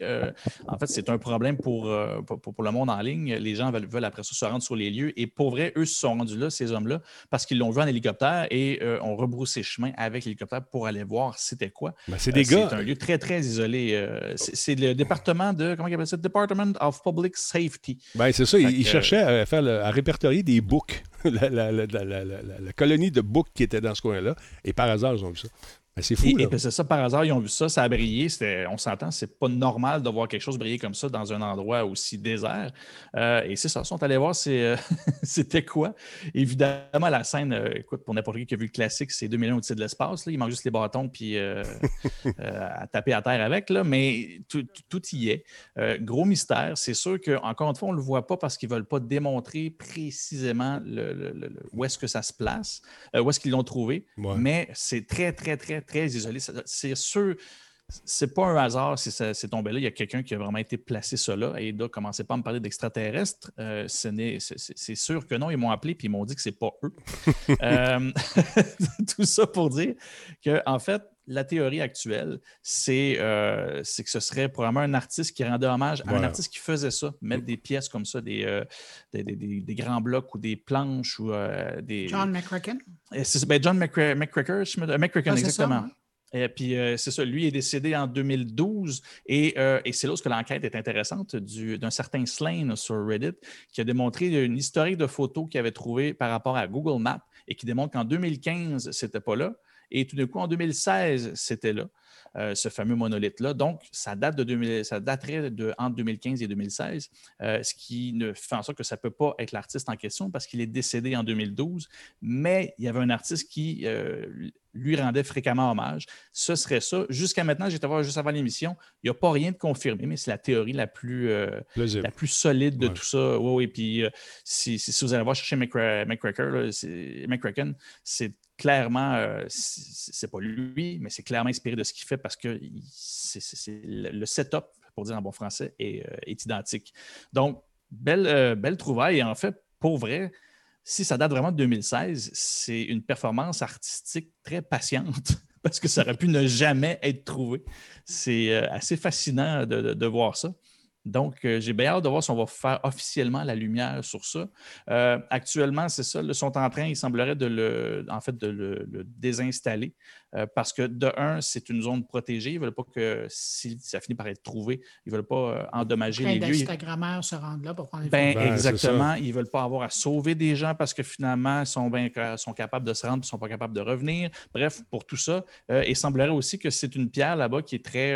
en fait, c'est un problème pour, pour, pour, le monde en ligne. Les gens veulent, veulent, après ça se rendre sur les lieux. Et pour vrai, eux se sont rendus là, ces hommes-là, parce qu'ils l'ont vu en hélicoptère et on rebrousse ses chemins avec l'hélicoptère pour aller voir c'était quoi. Ben, c'est des euh, C'est un lieu très, très isolé. Euh, c'est le département de, comment il appelle ça? Department of Public Safety. Ben, c'est ça, il, cherchait à, faire à répertorier des books, *laughs* la, la, colonie de books qui était dans ce coin-là, et par hasard, ils ont vu ça. Ben, c'est fou. Et, c'est ça, par hasard, ils ont vu ça, ça a brillé. On s'entend, c'est pas normal de voir quelque chose briller comme ça dans un endroit aussi désert. Euh, et c'est ça, ils sont allés voir euh, *laughs* c'était quoi? Évidemment, la scène, euh, écoute, pour n'importe qui qui a vu le classique, c'est 2 millions au-dessus de l'espace. Il manque juste les bâtons puis *laughs* à taper à terre avec, là, mais tout, y est. gros mystère. C'est sûr qu'encore une fois, on ne le voit pas parce qu'ils ne veulent pas démontrer précisément le, où est-ce que ça se place, où est-ce qu'ils l'ont trouvé. Mais c'est très, très, très, très isolé. C'est sûr, c'est pas un hasard si c'est tombé là. Il y a quelqu'un qui a vraiment été placé là. Et là, commencez pas à me parler d'extraterrestres. Euh, c'est sûr que non. Ils m'ont appelé et ils m'ont dit que c'est pas eux. *laughs* Euh, *laughs* tout ça pour dire que, en fait, la théorie actuelle, euh, c'est que ce serait probablement un artiste qui rendait hommage à un artiste qui faisait ça, mettre des pièces comme ça, des, des, grands blocs ou des planches ou des. John McCracken? Ben, John McCracken, exactement. Et puis, euh, c'est ça, lui est décédé en 2012 euh, et, c'est là que l'enquête est intéressante d'un certain Slane sur Reddit qui a démontré une historique de photos qu'il avait trouvées par rapport à Google Maps et qui démontre qu'en 2015, c'était pas là. Et tout d'un coup, en 2016, c'était là. Euh, ce fameux monolithe-là. Donc, ça, date de 2000, ça daterait de, entre 2015 et 2016, euh, ce qui ne fait en sorte que ça ne peut pas être l'artiste en question parce qu'il est décédé en 2012, mais il y avait un artiste qui euh, lui rendait fréquemment hommage. Ce serait ça. Jusqu'à maintenant, j'étais voir juste avant l'émission, il n'y a pas rien de confirmé, mais c'est la théorie la plus, la plus solide de tout ça. Oui, oui. Puis si, si, vous allez voir chercher McCracken, c'est clairement, euh, c'est pas lui, mais c'est clairement inspiré de ce qu'il fait parce que le setup, pour dire en bon français, est, euh, identique. Donc, belle, euh, belle trouvaille. En fait, pour vrai, si ça date vraiment de 2016, c'est une performance artistique très patiente *laughs* parce que ça aurait pu ne jamais être trouvé. C'est assez fascinant de, voir ça. Donc, euh, j'ai bien hâte de voir si on va faire officiellement la lumière sur ça. Euh, actuellement, c'est ça, ils sont en train, il semblerait, de le, en fait, de le désinstaller euh, parce que de un, c'est une zone protégée. Ils ne veulent pas que si ça finit par être trouvé, ils ne veulent pas euh, endommager les lieux. Instagrammeurs se rendent là pour prendre les ben, ben exactement. Ils ne veulent pas avoir à sauver des gens parce que finalement, ils sont, sont capables de se rendre et ne sont pas capables de revenir. Bref, pour tout ça. Euh, il semblerait aussi que c'est une pierre là-bas qui est très,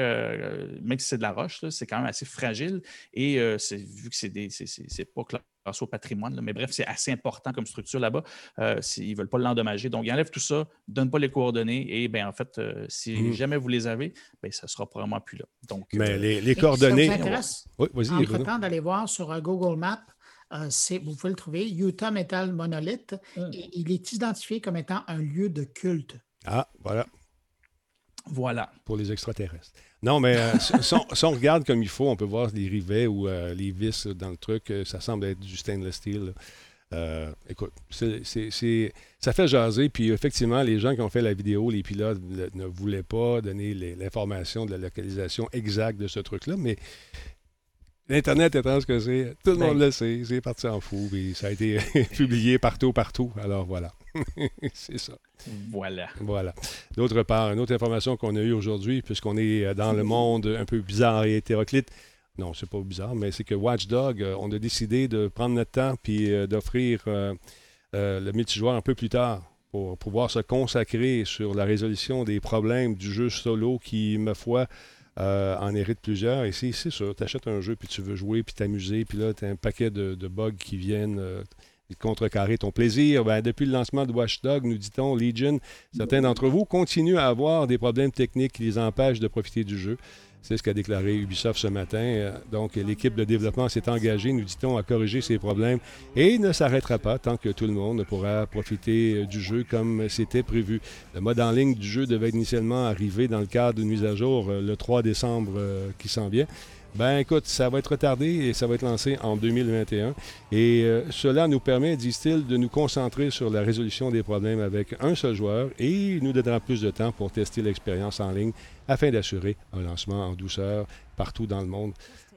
même si c'est de la roche, c'est quand même assez fragile. Et vu que c'est pas clair au patrimoine. Mais bref, c'est assez important comme structure là-bas. Euh, ils ne veulent pas l'endommager. Donc, ils enlèvent tout ça, ne donnent pas les coordonnées et ben, en fait, euh, si mmh. jamais vous les avez, ben, ça ne sera probablement plus là. Donc, Mais euh, les, coordonnées. Ça vous intéresse, oui, vas-y. Entre-temps, d'aller voir sur Google Maps. vous pouvez le trouver, Utah Metal Monolith. Mmh. il est identifié comme étant un lieu de culte. Ah, voilà. Voilà. Pour les extraterrestres. Non, mais euh, si, on, regarde comme il faut, on peut voir les rivets ou euh, les vis dans le truc. Euh, ça semble être du stainless steel. écoute, ça fait jaser. Puis effectivement, les gens qui ont fait la vidéo, les pilotes, ne voulaient pas donner l'information de la localisation exacte de ce truc-là. Mais L'Internet étant ce que c'est, tout le monde ben. le sait, c'est parti en fou, et ça a été *laughs* publié partout, partout. Alors voilà, *laughs* c'est ça. Voilà. Voilà. D'autre part, une autre information qu'on a eue aujourd'hui, puisqu'on est dans le monde un peu bizarre et hétéroclite, non, c'est pas bizarre, mais c'est que Watchdog, euh, on a décidé de prendre notre temps puis euh, d'offrir euh, le multijoueur un peu plus tard pour pouvoir se consacrer sur la résolution des problèmes du jeu solo qui, ma foi, euh, en hérite plusieurs. Et c'est sûr, tu achètes un jeu, puis tu veux jouer, puis t'amuser, puis là, tu as un paquet de, bugs qui viennent euh, contrecarrer ton plaisir. Ben, depuis le lancement de Watchdog, nous dit-on, Legion, certains d'entre vous continuent à avoir des problèmes techniques qui les empêchent de profiter du jeu. C'est ce qu'a déclaré Ubisoft ce matin. Euh, donc, l'équipe de développement s'est engagée, nous dit-on, à corriger ces problèmes et ne s'arrêtera pas tant que tout le monde pourra profiter euh, du jeu comme c'était prévu. Le mode en ligne du jeu devait initialement arriver dans le cadre d'une mise à jour euh, le 3 décembre qui s'en vient. Ben écoute, ça va être retardé et ça va être lancé en 2021. Et cela nous permet, disent-ils, de nous concentrer sur la résolution des problèmes avec un seul joueur et nous donnera plus de temps pour tester l'expérience en ligne afin d'assurer un lancement en douceur partout dans le monde.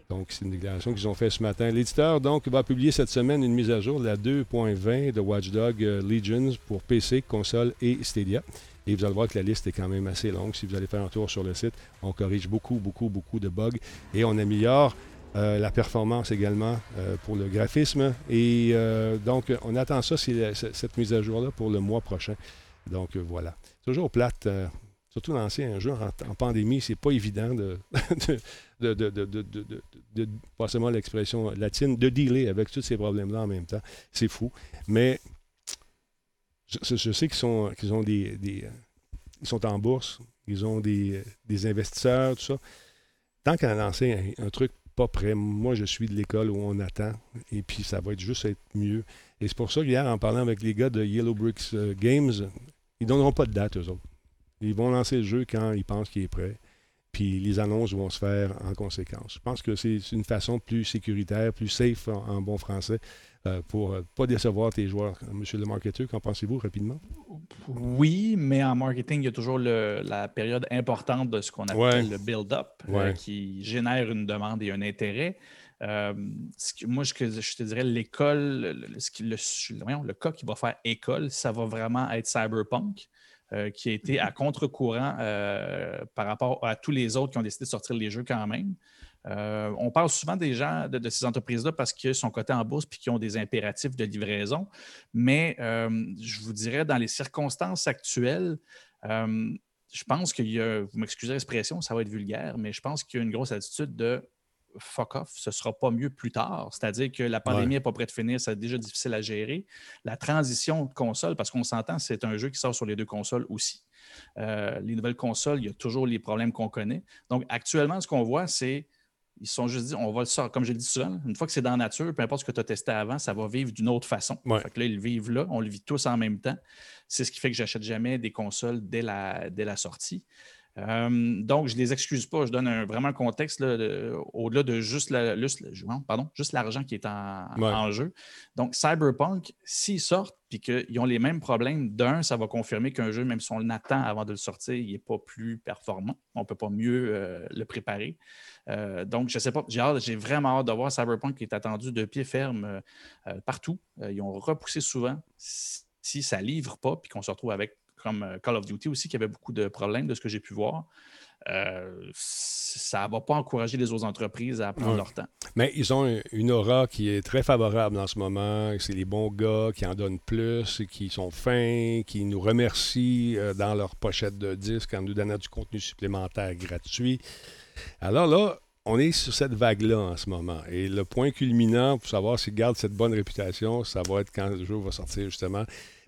Donc, c'est une déclaration qu'ils ont faite ce matin. L'éditeur, donc, va publier cette semaine une mise à jour la 2.20 de Watchdog euh, Legions pour PC, console et Stadia. Et vous allez voir que la liste est quand même assez longue. Si vous allez faire un tour sur le site, on corrige beaucoup, beaucoup, beaucoup de bugs et on améliore euh, la performance également euh, pour le graphisme. Et donc, on attend ça, cette mise à jour-là, pour le mois prochain. Donc, voilà. Toujours plate surtout lancer un jeu en, pandémie, c'est pas évident de, *laughs* de, de, l'expression latine, de dealer avec tous ces problèmes-là en même temps. C'est fou. Mais je, sais qu'ils sont, des, Ils sont en bourse, ils ont des, investisseurs, tout ça. Tant qu'on a lancé un, truc pas prêt, moi je suis de l'école où on attend, et puis ça va être juste être mieux. Et c'est pour ça qu'hier, en parlant avec les gars de Yellow Bricks euh, Games, ils donneront pas de date, eux autres. Ils vont lancer le jeu quand ils pensent qu'il est prêt. Puis les annonces vont se faire en conséquence. Je pense que c'est une façon plus sécuritaire, plus safe en, bon français, euh, pour ne pas décevoir tes joueurs. Monsieur le marketeur, qu'en pensez-vous rapidement? Oui, mais en marketing, il y a toujours la période importante de ce qu'on appelle le build-up, euh, qui génère une demande et un intérêt. Euh, moi, je, je, te dirais, l'école, le, le, le, cas qui va faire école, ça va vraiment être Cyberpunk. Euh, qui a été à contre-courant euh, par rapport à tous les autres qui ont décidé de sortir les jeux quand même. Euh, on parle souvent des gens de, ces entreprises-là parce qu'ils sont cotés en bourse et qu'ils ont des impératifs de livraison. Mais je vous dirais, dans les circonstances actuelles, je pense qu'il y a, vous m'excusez l'expression, ça va être vulgaire, mais je pense qu'il y a une grosse attitude de fuck off, ce ne sera pas mieux plus tard. C'est-à-dire que la pandémie n'est pas prête de finir, c'est déjà difficile à gérer. La transition de console, parce qu'on s'entend, c'est un jeu qui sort sur les deux consoles aussi. Euh, les nouvelles consoles, il y a toujours les problèmes qu'on connaît. Donc, actuellement, ce qu'on voit, c'est ils sont juste dit, on va le sortir. Comme je le dis souvent, une fois que c'est dans la nature, peu importe ce que tu as testé avant, ça va vivre d'une autre façon. Fait que là, ils vivent là, on le vit tous en même temps. C'est ce qui fait que j'achète jamais des consoles dès la, dès la sortie. Euh, donc, je ne les excuse pas. Je donne un, vraiment un contexte au-delà de juste, juste l'argent qui est en, jeu. Donc, Cyberpunk, s'ils sortent et qu'ils ont les mêmes problèmes, d'un, ça va confirmer qu'un jeu, même si on l'attend avant de le sortir, il n'est pas plus performant. On ne peut pas mieux euh, le préparer. Euh, donc, je ne sais pas. J'ai vraiment hâte de voir Cyberpunk qui est attendu de pied ferme partout. ils ont repoussé souvent. Si ça ne livre pas, puis qu'on se retrouve avec comme euh, Call of Duty aussi, qui avait beaucoup de problèmes de ce que j'ai pu voir. Euh, ça ne va pas encourager les autres entreprises à prendre leur temps. Mais ils ont une aura qui est très favorable en ce moment. C'est les bons gars qui en donnent plus, qui sont fins, qui nous remercient euh, dans leur pochette de disques en nous donnant du contenu supplémentaire gratuit. Alors là, on est sur cette vague-là en ce moment. Et le point culminant pour savoir s'ils gardent cette bonne réputation, ça va être quand le jeu va sortir justement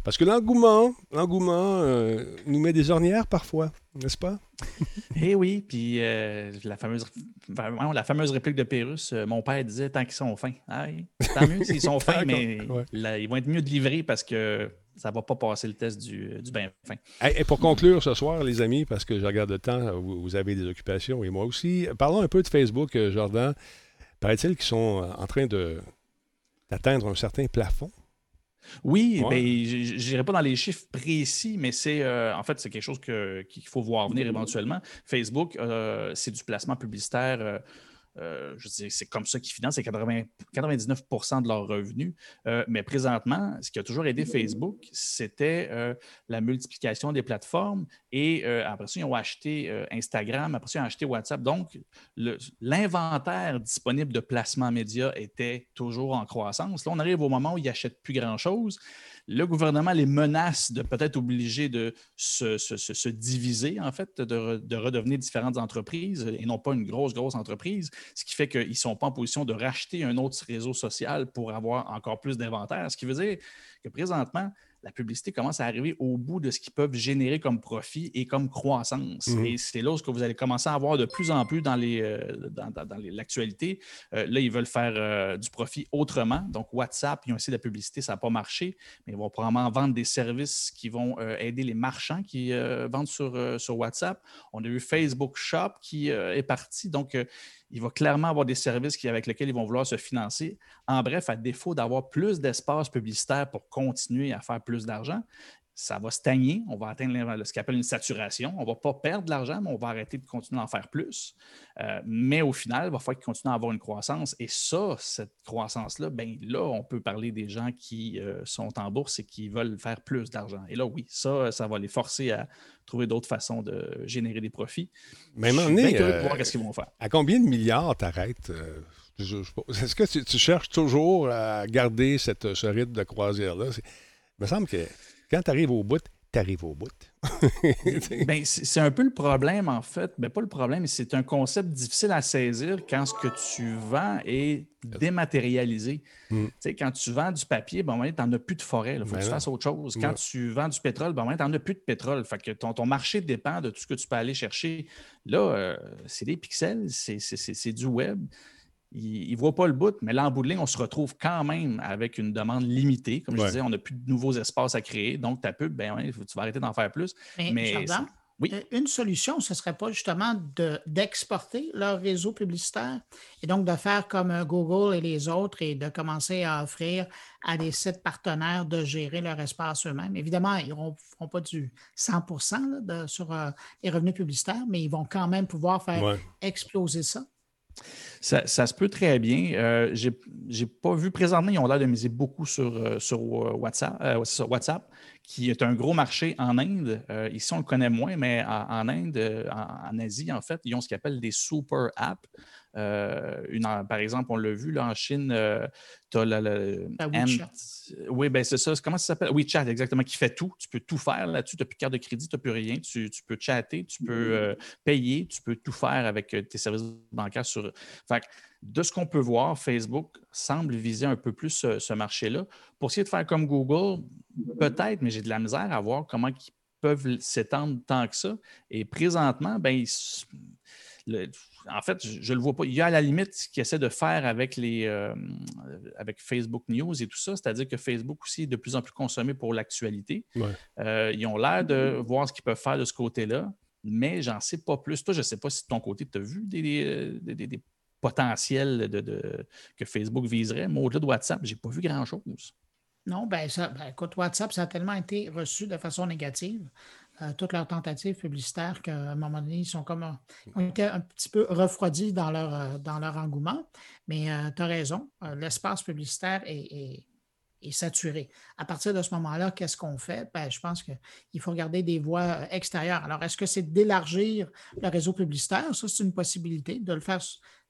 parce que l'engouement, l'engouement euh, nous met des ornières parfois, n'est-ce pas? *laughs* eh oui, puis euh, la, fameuse, la fameuse réplique de Pérus, euh, mon père disait tant qu'ils sont fins. Ah tant mieux s'ils sont *laughs* fins, mais ils vont être mieux de livrer parce que ça ne va pas passer le test du, du bain fin. Et, pour conclure ce soir, les amis, parce que je regarde le temps, vous, avez des occupations et moi aussi, parlons un peu de Facebook, euh, Jordan. Paraît-il qu'ils sont en train d'atteindre un certain plafond? Oui, mais je n'irai pas dans les chiffres précis, mais c'est euh, en fait c'est quelque chose qu'il faut voir venir éventuellement. Facebook, euh, c'est du placement publicitaire euh, c'est comme ça qu'ils financent, c'est 99% de leurs revenus. Euh, mais présentement, ce qui a toujours aidé Facebook, c'était euh, la multiplication des plateformes. Et après ça, ils ont acheté Instagram, après ça, ils ont acheté WhatsApp. Donc, l'inventaire disponible de placement média était toujours en croissance. Là, on arrive au moment où ils n'achètent plus grand-chose le gouvernement les menace de peut-être obliger de se, diviser, en fait, de, redevenir différentes entreprises et non pas une grosse, grosse entreprise, ce qui fait qu'ils ne sont pas en position de racheter un autre réseau social pour avoir encore plus d'inventaire. Ce qui veut dire que présentement, la publicité commence à arriver au bout de ce qu'ils peuvent générer comme profit et comme croissance. Mhm. Et c'est là où vous allez commencer à avoir de plus en plus dans, euh, dans, l'actualité. Euh, là, ils veulent faire euh, du profit autrement. Donc, WhatsApp, ils ont essayé de la publicité, ça n'a pas marché, mais ils vont probablement vendre des services qui vont aider les marchands qui vendent sur, sur WhatsApp. On a eu Facebook Shop qui est parti. Donc, il va clairement avoir des services avec lesquels ils vont vouloir se financer. En bref, à défaut d'avoir plus d'espace publicitaire pour continuer à faire plus d'argent, ça va stagner, on va atteindre ce qu'on appelle une saturation. On ne va pas perdre de l'argent, mais on va arrêter de continuer à en faire plus. Euh, mais au final, il va falloir qu'ils continuent à avoir une croissance. Et ça, cette croissance-là, ben là, on peut parler des gens qui euh, sont en bourse et qui veulent faire plus d'argent. Et là, oui, ça, ça va les forcer à trouver d'autres façons de générer des profits. Mais à euh, voir ce qu'ils vont faire. À combien de milliards t'arrêtes? Est-ce que tu, cherches toujours à garder cette, ce rythme de croisière-là? Il me semble que quand tu arrives au bout, tu arrives au bout. *laughs* ben, c'est un peu le problème, en fait. Ben, pas le problème, mais c'est un concept difficile à saisir quand ce que tu vends est dématérialisé. Hmm. Quand tu vends du papier, ben, tu n'en as plus de forêt. Il faut que tu ben fasses autre chose. Quand tu vends du pétrole, ben, tu n'en as plus de pétrole. Fait que ton, ton, marché dépend de tout ce que tu peux aller chercher. Là, euh, c'est des pixels, c'est du web il ne voit pas le bout, mais là, en bout de ligne, on se retrouve quand même avec une demande limitée. Comme je disais, on n'a plus de nouveaux espaces à créer. Donc, ta pub, ben, tu vas arrêter d'en faire plus. Mais, oui. Euh, une solution, ce ne serait pas justement d'exporter leur réseau publicitaire et donc de faire comme euh, Google et les autres et de commencer à offrir à des sites partenaires de gérer leur espace eux-mêmes. Évidemment, ils ne feront pas du 100% sur euh, les revenus publicitaires, mais ils vont quand même pouvoir faire exploser ça. Ça, se peut très bien. Euh, Je n'ai pas vu présentement, ils ont l'air de miser beaucoup sur, euh, sur, euh, WhatsApp, WhatsApp, qui est un gros marché en Inde. ici, on le connaît moins, mais en, Inde, en, Asie, en fait, ils ont ce qu'ils appellent des super apps. Une, par exemple, on l'a vu là, en Chine, tu as le. Oui, ben c'est ça. Comment ça s'appelle? WeChat, exactement, qui fait tout. Tu peux tout faire là-dessus. Tu n'as plus de carte de crédit, tu n'as plus rien. Tu, peux chatter, tu peux payer, tu peux tout faire avec tes services bancaires sur. Fait de ce qu'on peut voir, Facebook semble viser un peu plus ce, marché-là. Pour essayer de faire comme Google, peut-être, mais j'ai de la misère à voir comment ils peuvent s'étendre tant que ça. Et présentement, ben, en fait, je ne le vois pas. Il y a à la limite ce qu'ils essaient de faire avec, les, euh, avec Facebook News et tout ça, c'est-à-dire que Facebook aussi est de plus en plus consommé pour l'actualité. Euh, ils ont l'air de voir ce qu'ils peuvent faire de ce côté-là, mais j'en sais pas plus. Toi, je ne sais pas si de ton côté, tu as vu des, des, potentiels de, que Facebook viserait. Moi, au-delà de WhatsApp, je n'ai pas vu grand-chose. Non, ben, ça, ben, écoute, WhatsApp, ça a tellement été reçu de façon négative. Euh, toutes leurs tentatives publicitaires qu'à un moment donné, ils sont comme ont été un petit peu refroidis dans leur, euh, dans leur engouement. Mais euh, tu as raison, l'espace publicitaire est, saturé. À partir de ce moment-là, qu'est-ce qu'on fait? Ben, je pense qu'il faut regarder des voies extérieures. Alors, est-ce que c'est d'élargir le réseau publicitaire? Ça, c'est une possibilité de le faire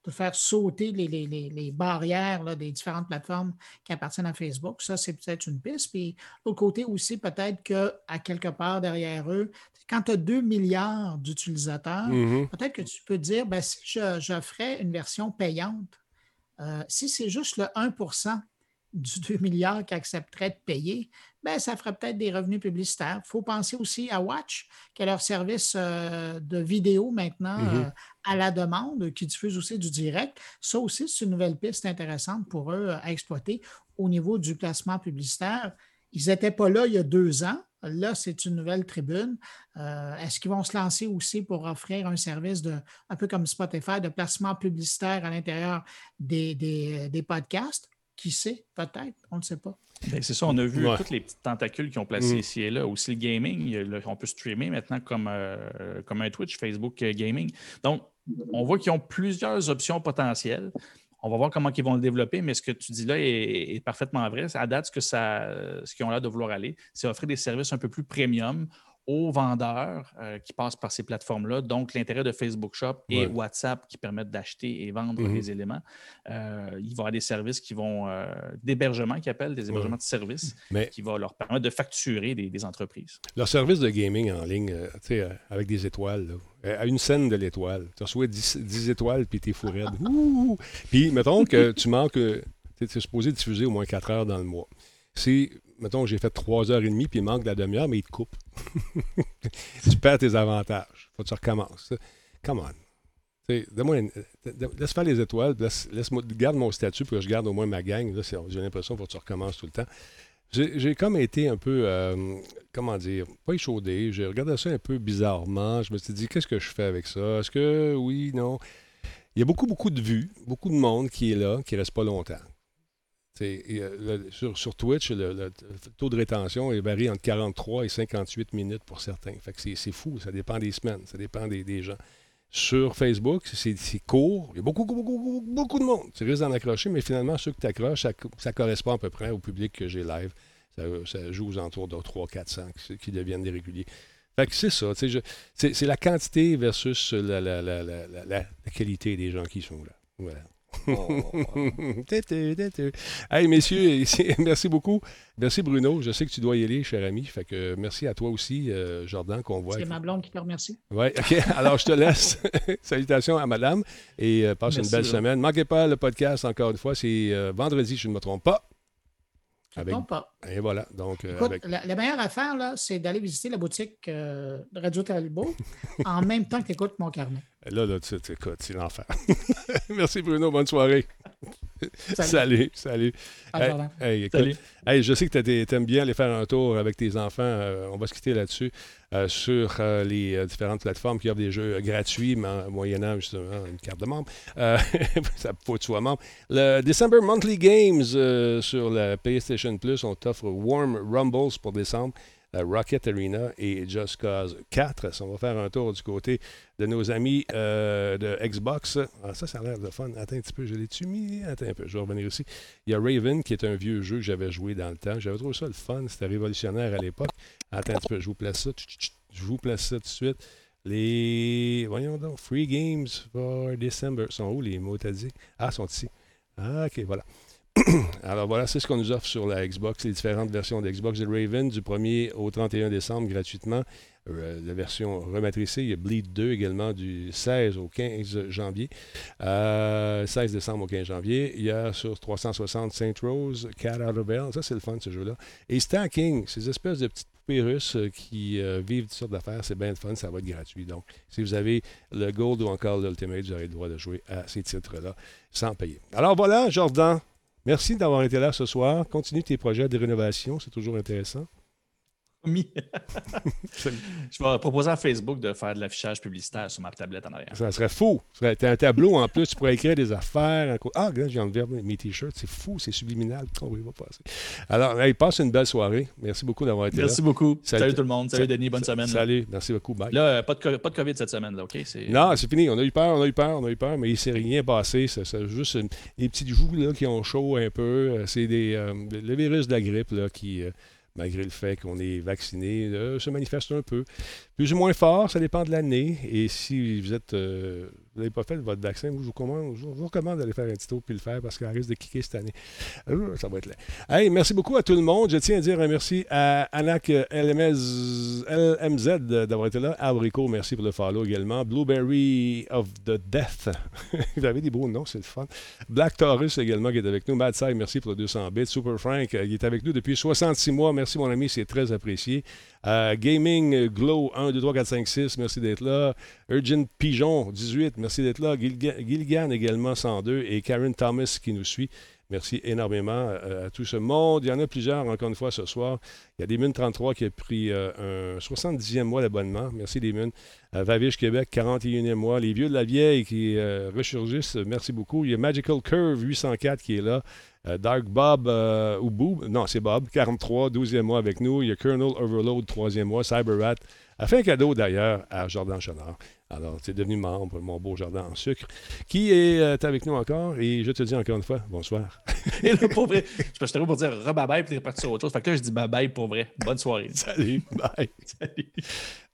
de faire sauter les, barrières des différentes plateformes qui appartiennent à Facebook. Ça, c'est peut-être une piste. Puis, l'autre côté aussi, peut-être qu'à quelque part derrière eux, quand tu as 2 milliards d'utilisateurs, mm-hmm. peut-être que tu peux dire, ben, si je, je ferais une version payante, euh, si c'est juste le 1 du *laughs* 2 milliards qui accepterait de payer, ben, ça ferait peut-être des revenus publicitaires. Il faut penser aussi à Watch, qui est leur service euh, de vidéo maintenant mm-hmm. euh, à la demande, qui diffuse aussi du direct. Ça aussi, c'est une nouvelle piste intéressante pour eux à exploiter au niveau du placement publicitaire. Ils n'étaient pas là il y a deux ans. Là, c'est une nouvelle tribune. Euh, est-ce qu'ils vont se lancer aussi pour offrir un service de, un peu comme Spotify, de placement publicitaire à l'intérieur des, des, podcasts? Qui sait? Peut-être, on ne sait pas. Ben, c'est ça, on a vu toutes les petites tentacules qui ont placé mm. ici et là. Aussi le gaming, on peut streamer maintenant comme, euh, comme un Twitch, Facebook euh, Gaming. Donc, on voit qu'ils ont plusieurs options potentielles. On va voir comment ils vont le développer, mais ce que tu dis là est, parfaitement vrai. À date, ce que ça, ce qu'ils ont l'air de vouloir aller, c'est offrir des services un peu plus premium aux vendeurs euh, qui passent par ces plateformes-là. Donc, l'intérêt de Facebook Shop et WhatsApp qui permettent d'acheter et vendre mm-hmm. des éléments. Euh, il va y avoir des services qui vont, euh, d'hébergement qui appellent, des hébergements de services, qui vont leur permettre de facturer des, entreprises. Leur service de gaming en ligne, avec des étoiles, à une scène de l'étoile. Tu reçois 10, étoiles, puis t'es fou raide. Puis, mettons que tu manques, tu es supposé diffuser au moins 4 heures dans le mois. Si, mettons, j'ai fait 3 heures et demie, puis il manque la demi-heure, mais il te coupe. *laughs* tu perds tes avantages. Faut que tu recommences. Come on. laisse faire les étoiles, laisse, garde mon statut pour que je garde au moins ma gang. J'ai l'impression qu'il faut que tu recommences tout le temps. J'ai comme été un peu, euh, comment dire, pas échaudé. J'ai regardé ça un peu bizarrement. Je me suis dit, qu'est-ce que je fais avec ça? Est-ce que oui, non? Il y a beaucoup, beaucoup de vues, beaucoup de monde qui est là, qui ne reste pas longtemps. Sur, Twitch, le, taux de rétention varie entre 43 et 58 minutes pour certains. Fait que c'est fou, ça dépend des semaines, ça dépend des, gens. Sur Facebook, c'est court, il y a beaucoup, beaucoup, beaucoup, de monde. Tu risques d'en accrocher, mais finalement, ceux que tu accroches, ça, correspond à peu près au public que j'ai live. Ça, joue aux alentours de 3 400 qui, deviennent des réguliers. Fait que c'est ça. C'est la quantité versus la, la, qualité des gens qui sont là. Voilà. *laughs* hey, messieurs, *laughs* merci beaucoup. Merci, Bruno. Je sais que tu dois y aller, cher ami. Fait que merci à toi aussi, euh, Jordan, qu'on voit. C'est ma blonde qui te remercie. Oui, OK. *laughs* Alors, je te laisse. Salutations à madame et euh, passe une belle semaine. Manquez pas le podcast, encore une fois. C'est euh, vendredi, je ne me trompe pas. Avec... pas. Et voilà. Donc, la, meilleure affaire, là, c'est d'aller visiter la boutique de Radio Talbot en même temps que tu écoutes mon carnet. Là, là, tu écoutes, c'est l'enfer. *laughs* Merci Bruno, bonne soirée. Salut, salut. Hey, je sais que tu aimes bien aller faire un tour avec tes enfants. Euh, on va se quitter là-dessus euh, sur euh, les différentes plateformes qui offrent des jeux gratuits, moyennant justement une carte de membre. *laughs* ça faut être soi membre. Le December Monthly Games sur la PlayStation Plus, on t'offre Warm Rumbles pour décembre. Rocket Arena et Just Cause 4. on va faire un tour du côté de nos amis euh, de Xbox. Ah, ça, ça a l'air de fun. Attends un petit peu, je l'ai-tu mis? Attends un peu, je vais revenir ici. Il y a Raven, qui est un vieux jeu que j'avais joué dans le temps. J'avais trouvé ça le fun, c'était révolutionnaire à l'époque. Attends un petit peu, je vous place ça. Je vous place ça tout de suite. Les. Voyons donc, Free Games for December. Sont où les mots, t'as dit? Ah, sont ici. Ah, ok, voilà. *clears throat* Alors voilà, c'est ce qu'on nous offre sur la Xbox, les différentes versions de Xbox. The Raven du 1er au 31 décembre gratuitement. Euh, la version rematricée. Il y a Bleed 2 également du 16 au 15 janvier. 16 euh, décembre au 15 janvier. Il y a sur 360 Saint Rose, Cat Out of Hell. Ça, c'est le fun, ce jeu-là. Et Stacking, ces espèces de petites poupées euh, qui vivent toutes sortes d'affaires. C'est bien le fun, ça va être gratuit. Donc, si vous avez le Gold ou encore l'Ultimate, vous aurez le droit de jouer à ces titres-là sans payer. Alors voilà, Jordan. Merci d'avoir été là ce soir. Continue tes projets de rénovation, c'est toujours intéressant. *laughs* je vais proposer à Facebook de faire de l'affichage publicitaire sur ma tablette en arrière. Ça serait fou. Tu as un tableau en plus, tu pourrais écrire des affaires. Ah, regarde, j'ai enlevé mes t-shirts. C'est fou, c'est subliminal. On va passer. Alors, hey, passe une belle soirée. Merci beaucoup d'avoir été là. Merci beaucoup. Salut, tout le monde. Salut, Denis. Bonne semaine. Salut. Merci beaucoup. Bye. Là, euh, pas, de, pas de COVID cette semaine. Là, OK? Non, c'est fini. On a eu peur, on a eu peur, on a eu peur, mais il ne s'est rien passé. C'est juste des petits joues là, qui ont chaud un peu. Euh, c'est des euh, le virus de la grippe là, qui malgré le fait qu'on est vacciné, se manifeste un peu. Plus ou moins fort, ça dépend de l'année. Et si vous êtes euh, vous n'avez pas fait votre vaccin, je vous, recommande, d'aller faire un petit tour puis le faire parce qu'elle risque de kicker cette année. Euh, ça va être là. Hey, merci beaucoup à tout le monde. Je tiens à dire un merci à Anak LMZ, d'avoir été là. Abrico, merci pour le follow également. Blueberry of the Death. *laughs* vous avez des beaux noms, c'est le fun. Black Taurus également qui est avec nous. Mad Side, merci pour le 200 bits. Super Frank, euh, il est avec nous depuis 66 mois. Merci mon ami, c'est très apprécié. Euh, Gaming Glow 1, 2, 3, 4, 5, 6, merci d'être là. Urgent Pigeon 18, merci d'être là. Gilgan également 102 et Karen Thomas qui nous suit. Merci énormément à, tout ce monde. Il y en a plusieurs, encore une fois, ce soir. Il y a des 33 qui a pris un 70e mois d'abonnement. Merci des Vavish Québec, 41e mois. Les vieux de la vieille qui ressurgissent, merci beaucoup. Il y a Magical Curve 804 qui est là. Dark Bob ou Boob, non, c'est Bob, 43, 12e mois avec nous. Il y a Colonel Overload, 3e mois. Cyberrat a fait un cadeau d'ailleurs à Jordan Chenard. Alors, tu es devenu membre, mon beau jardin en sucre, qui est euh, avec nous encore. Et je te dis encore une fois, bonsoir. *laughs* et là, pour vrai, je te pour dire re-bye-bye, puis reparti sur autre chose. Fait que là, je dis bye-bye pour vrai. Bonne soirée. *laughs* Salut, bye. Salut.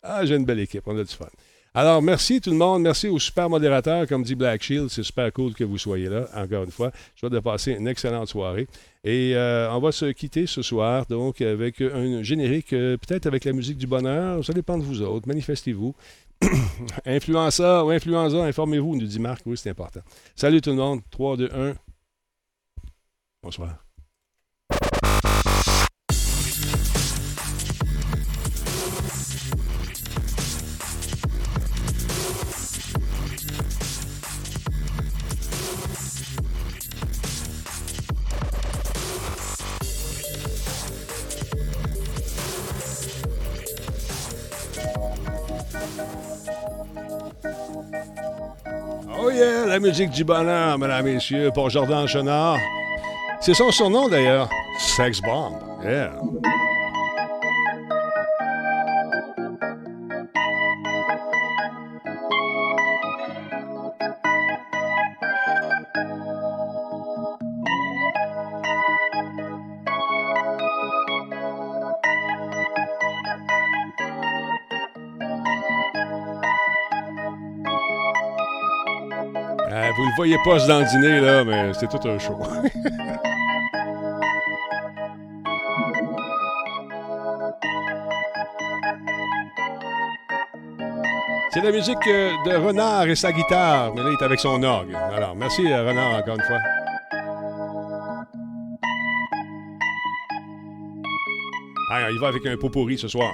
Ah, j'ai une belle équipe, on a du fun. Alors, merci tout le monde. Merci aux super modérateurs, comme dit Black Shield. C'est super cool que vous soyez là, encore une fois. Je souhaite de passer une excellente soirée. Et euh, on va se quitter ce soir, donc, avec un générique, euh, peut-être avec la musique du bonheur. Ça dépend de vous autres. Manifestez-vous. *coughs* Influença ou influenza, informez-vous, nous dit Marc. Oui, c'est important. Salut tout le monde. 3, 2, 1. Bonsoir. Oh yeah, la musique du bonheur, mesdames messieurs, pour Jordan Chenard. C'est son surnom d'ailleurs, Sex Bomb. Yeah. Voyez pas dans le dîner, là, mais c'est tout un show. *laughs* C'est la musique euh, de Renard et sa guitare, mais là, il est avec son orgue. Alors, merci euh, Renard encore une fois. Ah, il va avec un pot pourri ce soir.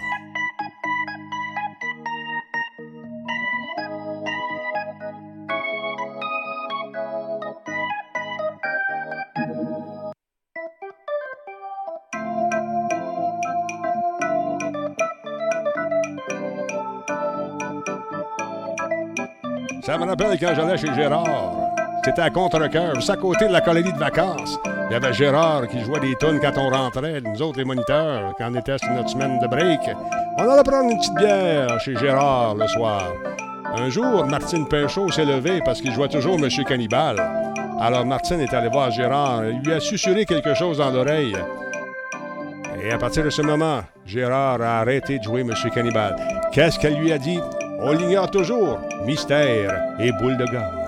Rappelle quand j'allais chez Gérard. C'était à contre-cœur, juste à côté de la colonie de vacances. Il y avait Gérard qui jouait des tunes quand on rentrait, nous autres les moniteurs, quand on était sur notre semaine de break. On allait prendre une petite bière chez Gérard le soir. Un jour, Martine Pinchot s'est levée parce qu'il jouait toujours Monsieur Cannibal. Alors Martine est allée voir Gérard, il lui a susurré quelque chose dans l'oreille. Et à partir de ce moment, Gérard a arrêté de jouer Monsieur Cannibal. Qu'est-ce qu'elle lui a dit? On l'ignore toujours. Mystère et boule de gomme.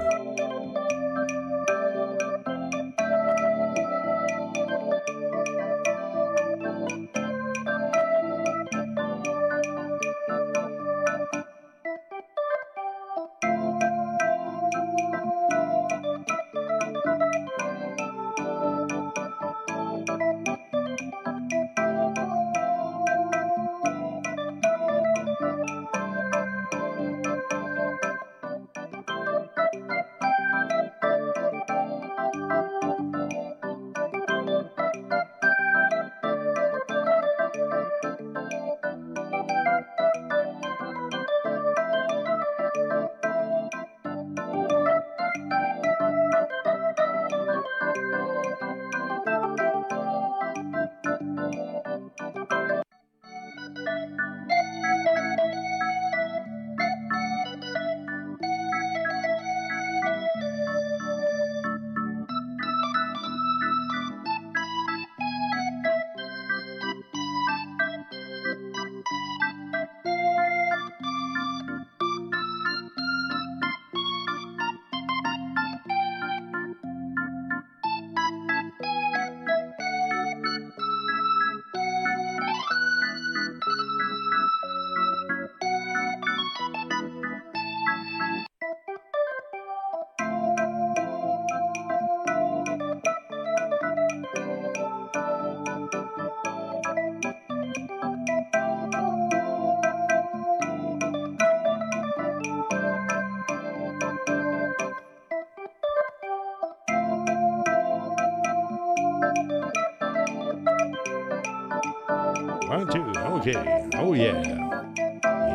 Oh yeah.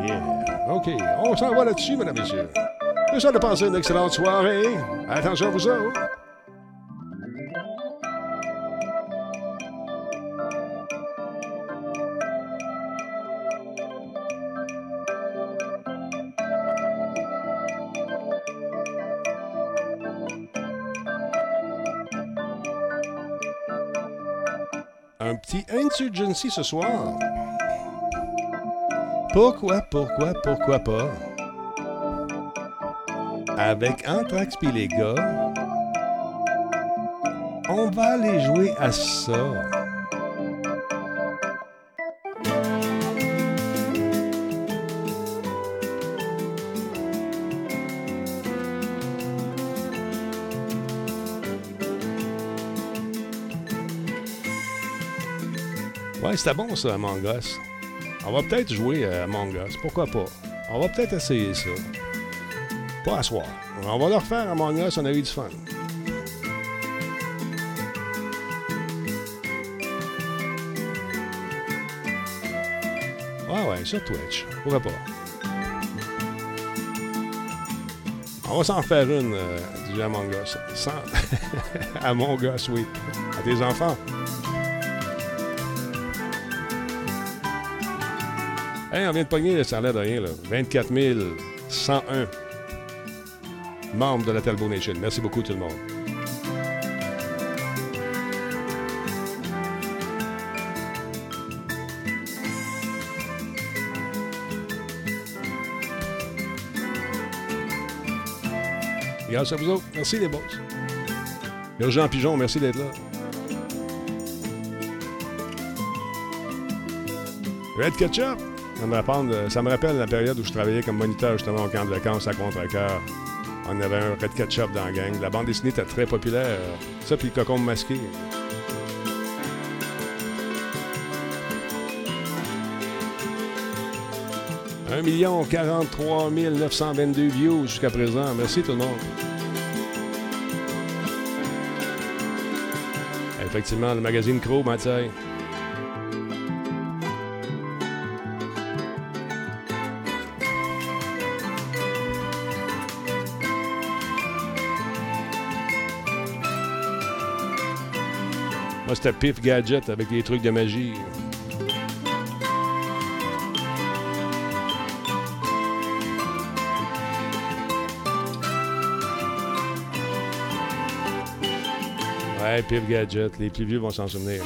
Yeah. OK. On s'en va là-dessus, mesdames et messieurs. Souhaite de passer une excellente soirée. Attention à vous autres. Un petit insurgency ce soir. Pourquoi, pourquoi, pourquoi pas? Avec Anthrax pis les gars, on va aller jouer à ça. Ouais, c'était bon ça, Among Us. On va peut-être jouer à Among Us, pourquoi pas? On va peut-être essayer ça. Pas à soir. On va le refaire à Among Us, on a eu du fun. Ouais, ouais, sur Twitch. Pourquoi pas? On va s'en faire une euh, du Among Us. Sans... *laughs* Among Us, oui. À tes enfants. On vient de pogner, ça a l'air de rien, là. 24 101 membres de la Talbot Nation. Merci beaucoup, tout le monde. Grâce à vous autres. Merci, les boss. Jean Pigeon, merci d'être là. Red Ketchup. Ça me, rappelle, ça me rappelle la période où je travaillais comme moniteur justement au camp de vacances à Contrecoeur. On avait un Red Ketchup dans la gang. La bande dessinée était très populaire. Ça, puis le cocon masqué. « 1 million 43 922 views jusqu'à présent. Merci tout le monde. Effectivement, le magazine Crow, Mathieu. C'était Pif Gadget avec des trucs de magie. Ouais, Pif Gadget. Les plus vieux vont s'en souvenir.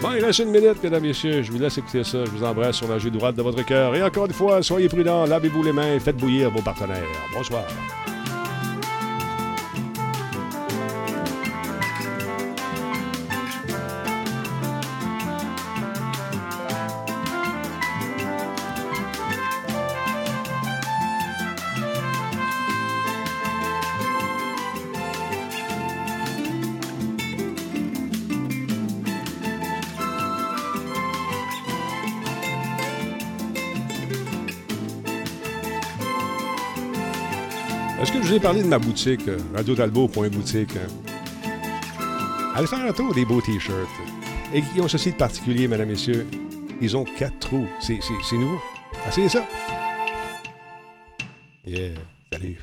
Bon, il reste une minute, mesdames messieurs. Je vous laisse écouter ça. Je vous embrasse sur la joue droite de votre cœur. Et encore une fois, soyez prudents, lavez-vous les mains faites bouillir vos partenaires. Bonsoir. Vous ai parlé de ma boutique, euh, radiotalbot.boutique? Hein? Allez faire un tour des beaux t-shirts. Et qui ont ceci de particulier, mesdames, messieurs? Ils ont quatre trous. C'est nouveau. Essayez ça. Yeah. Salut.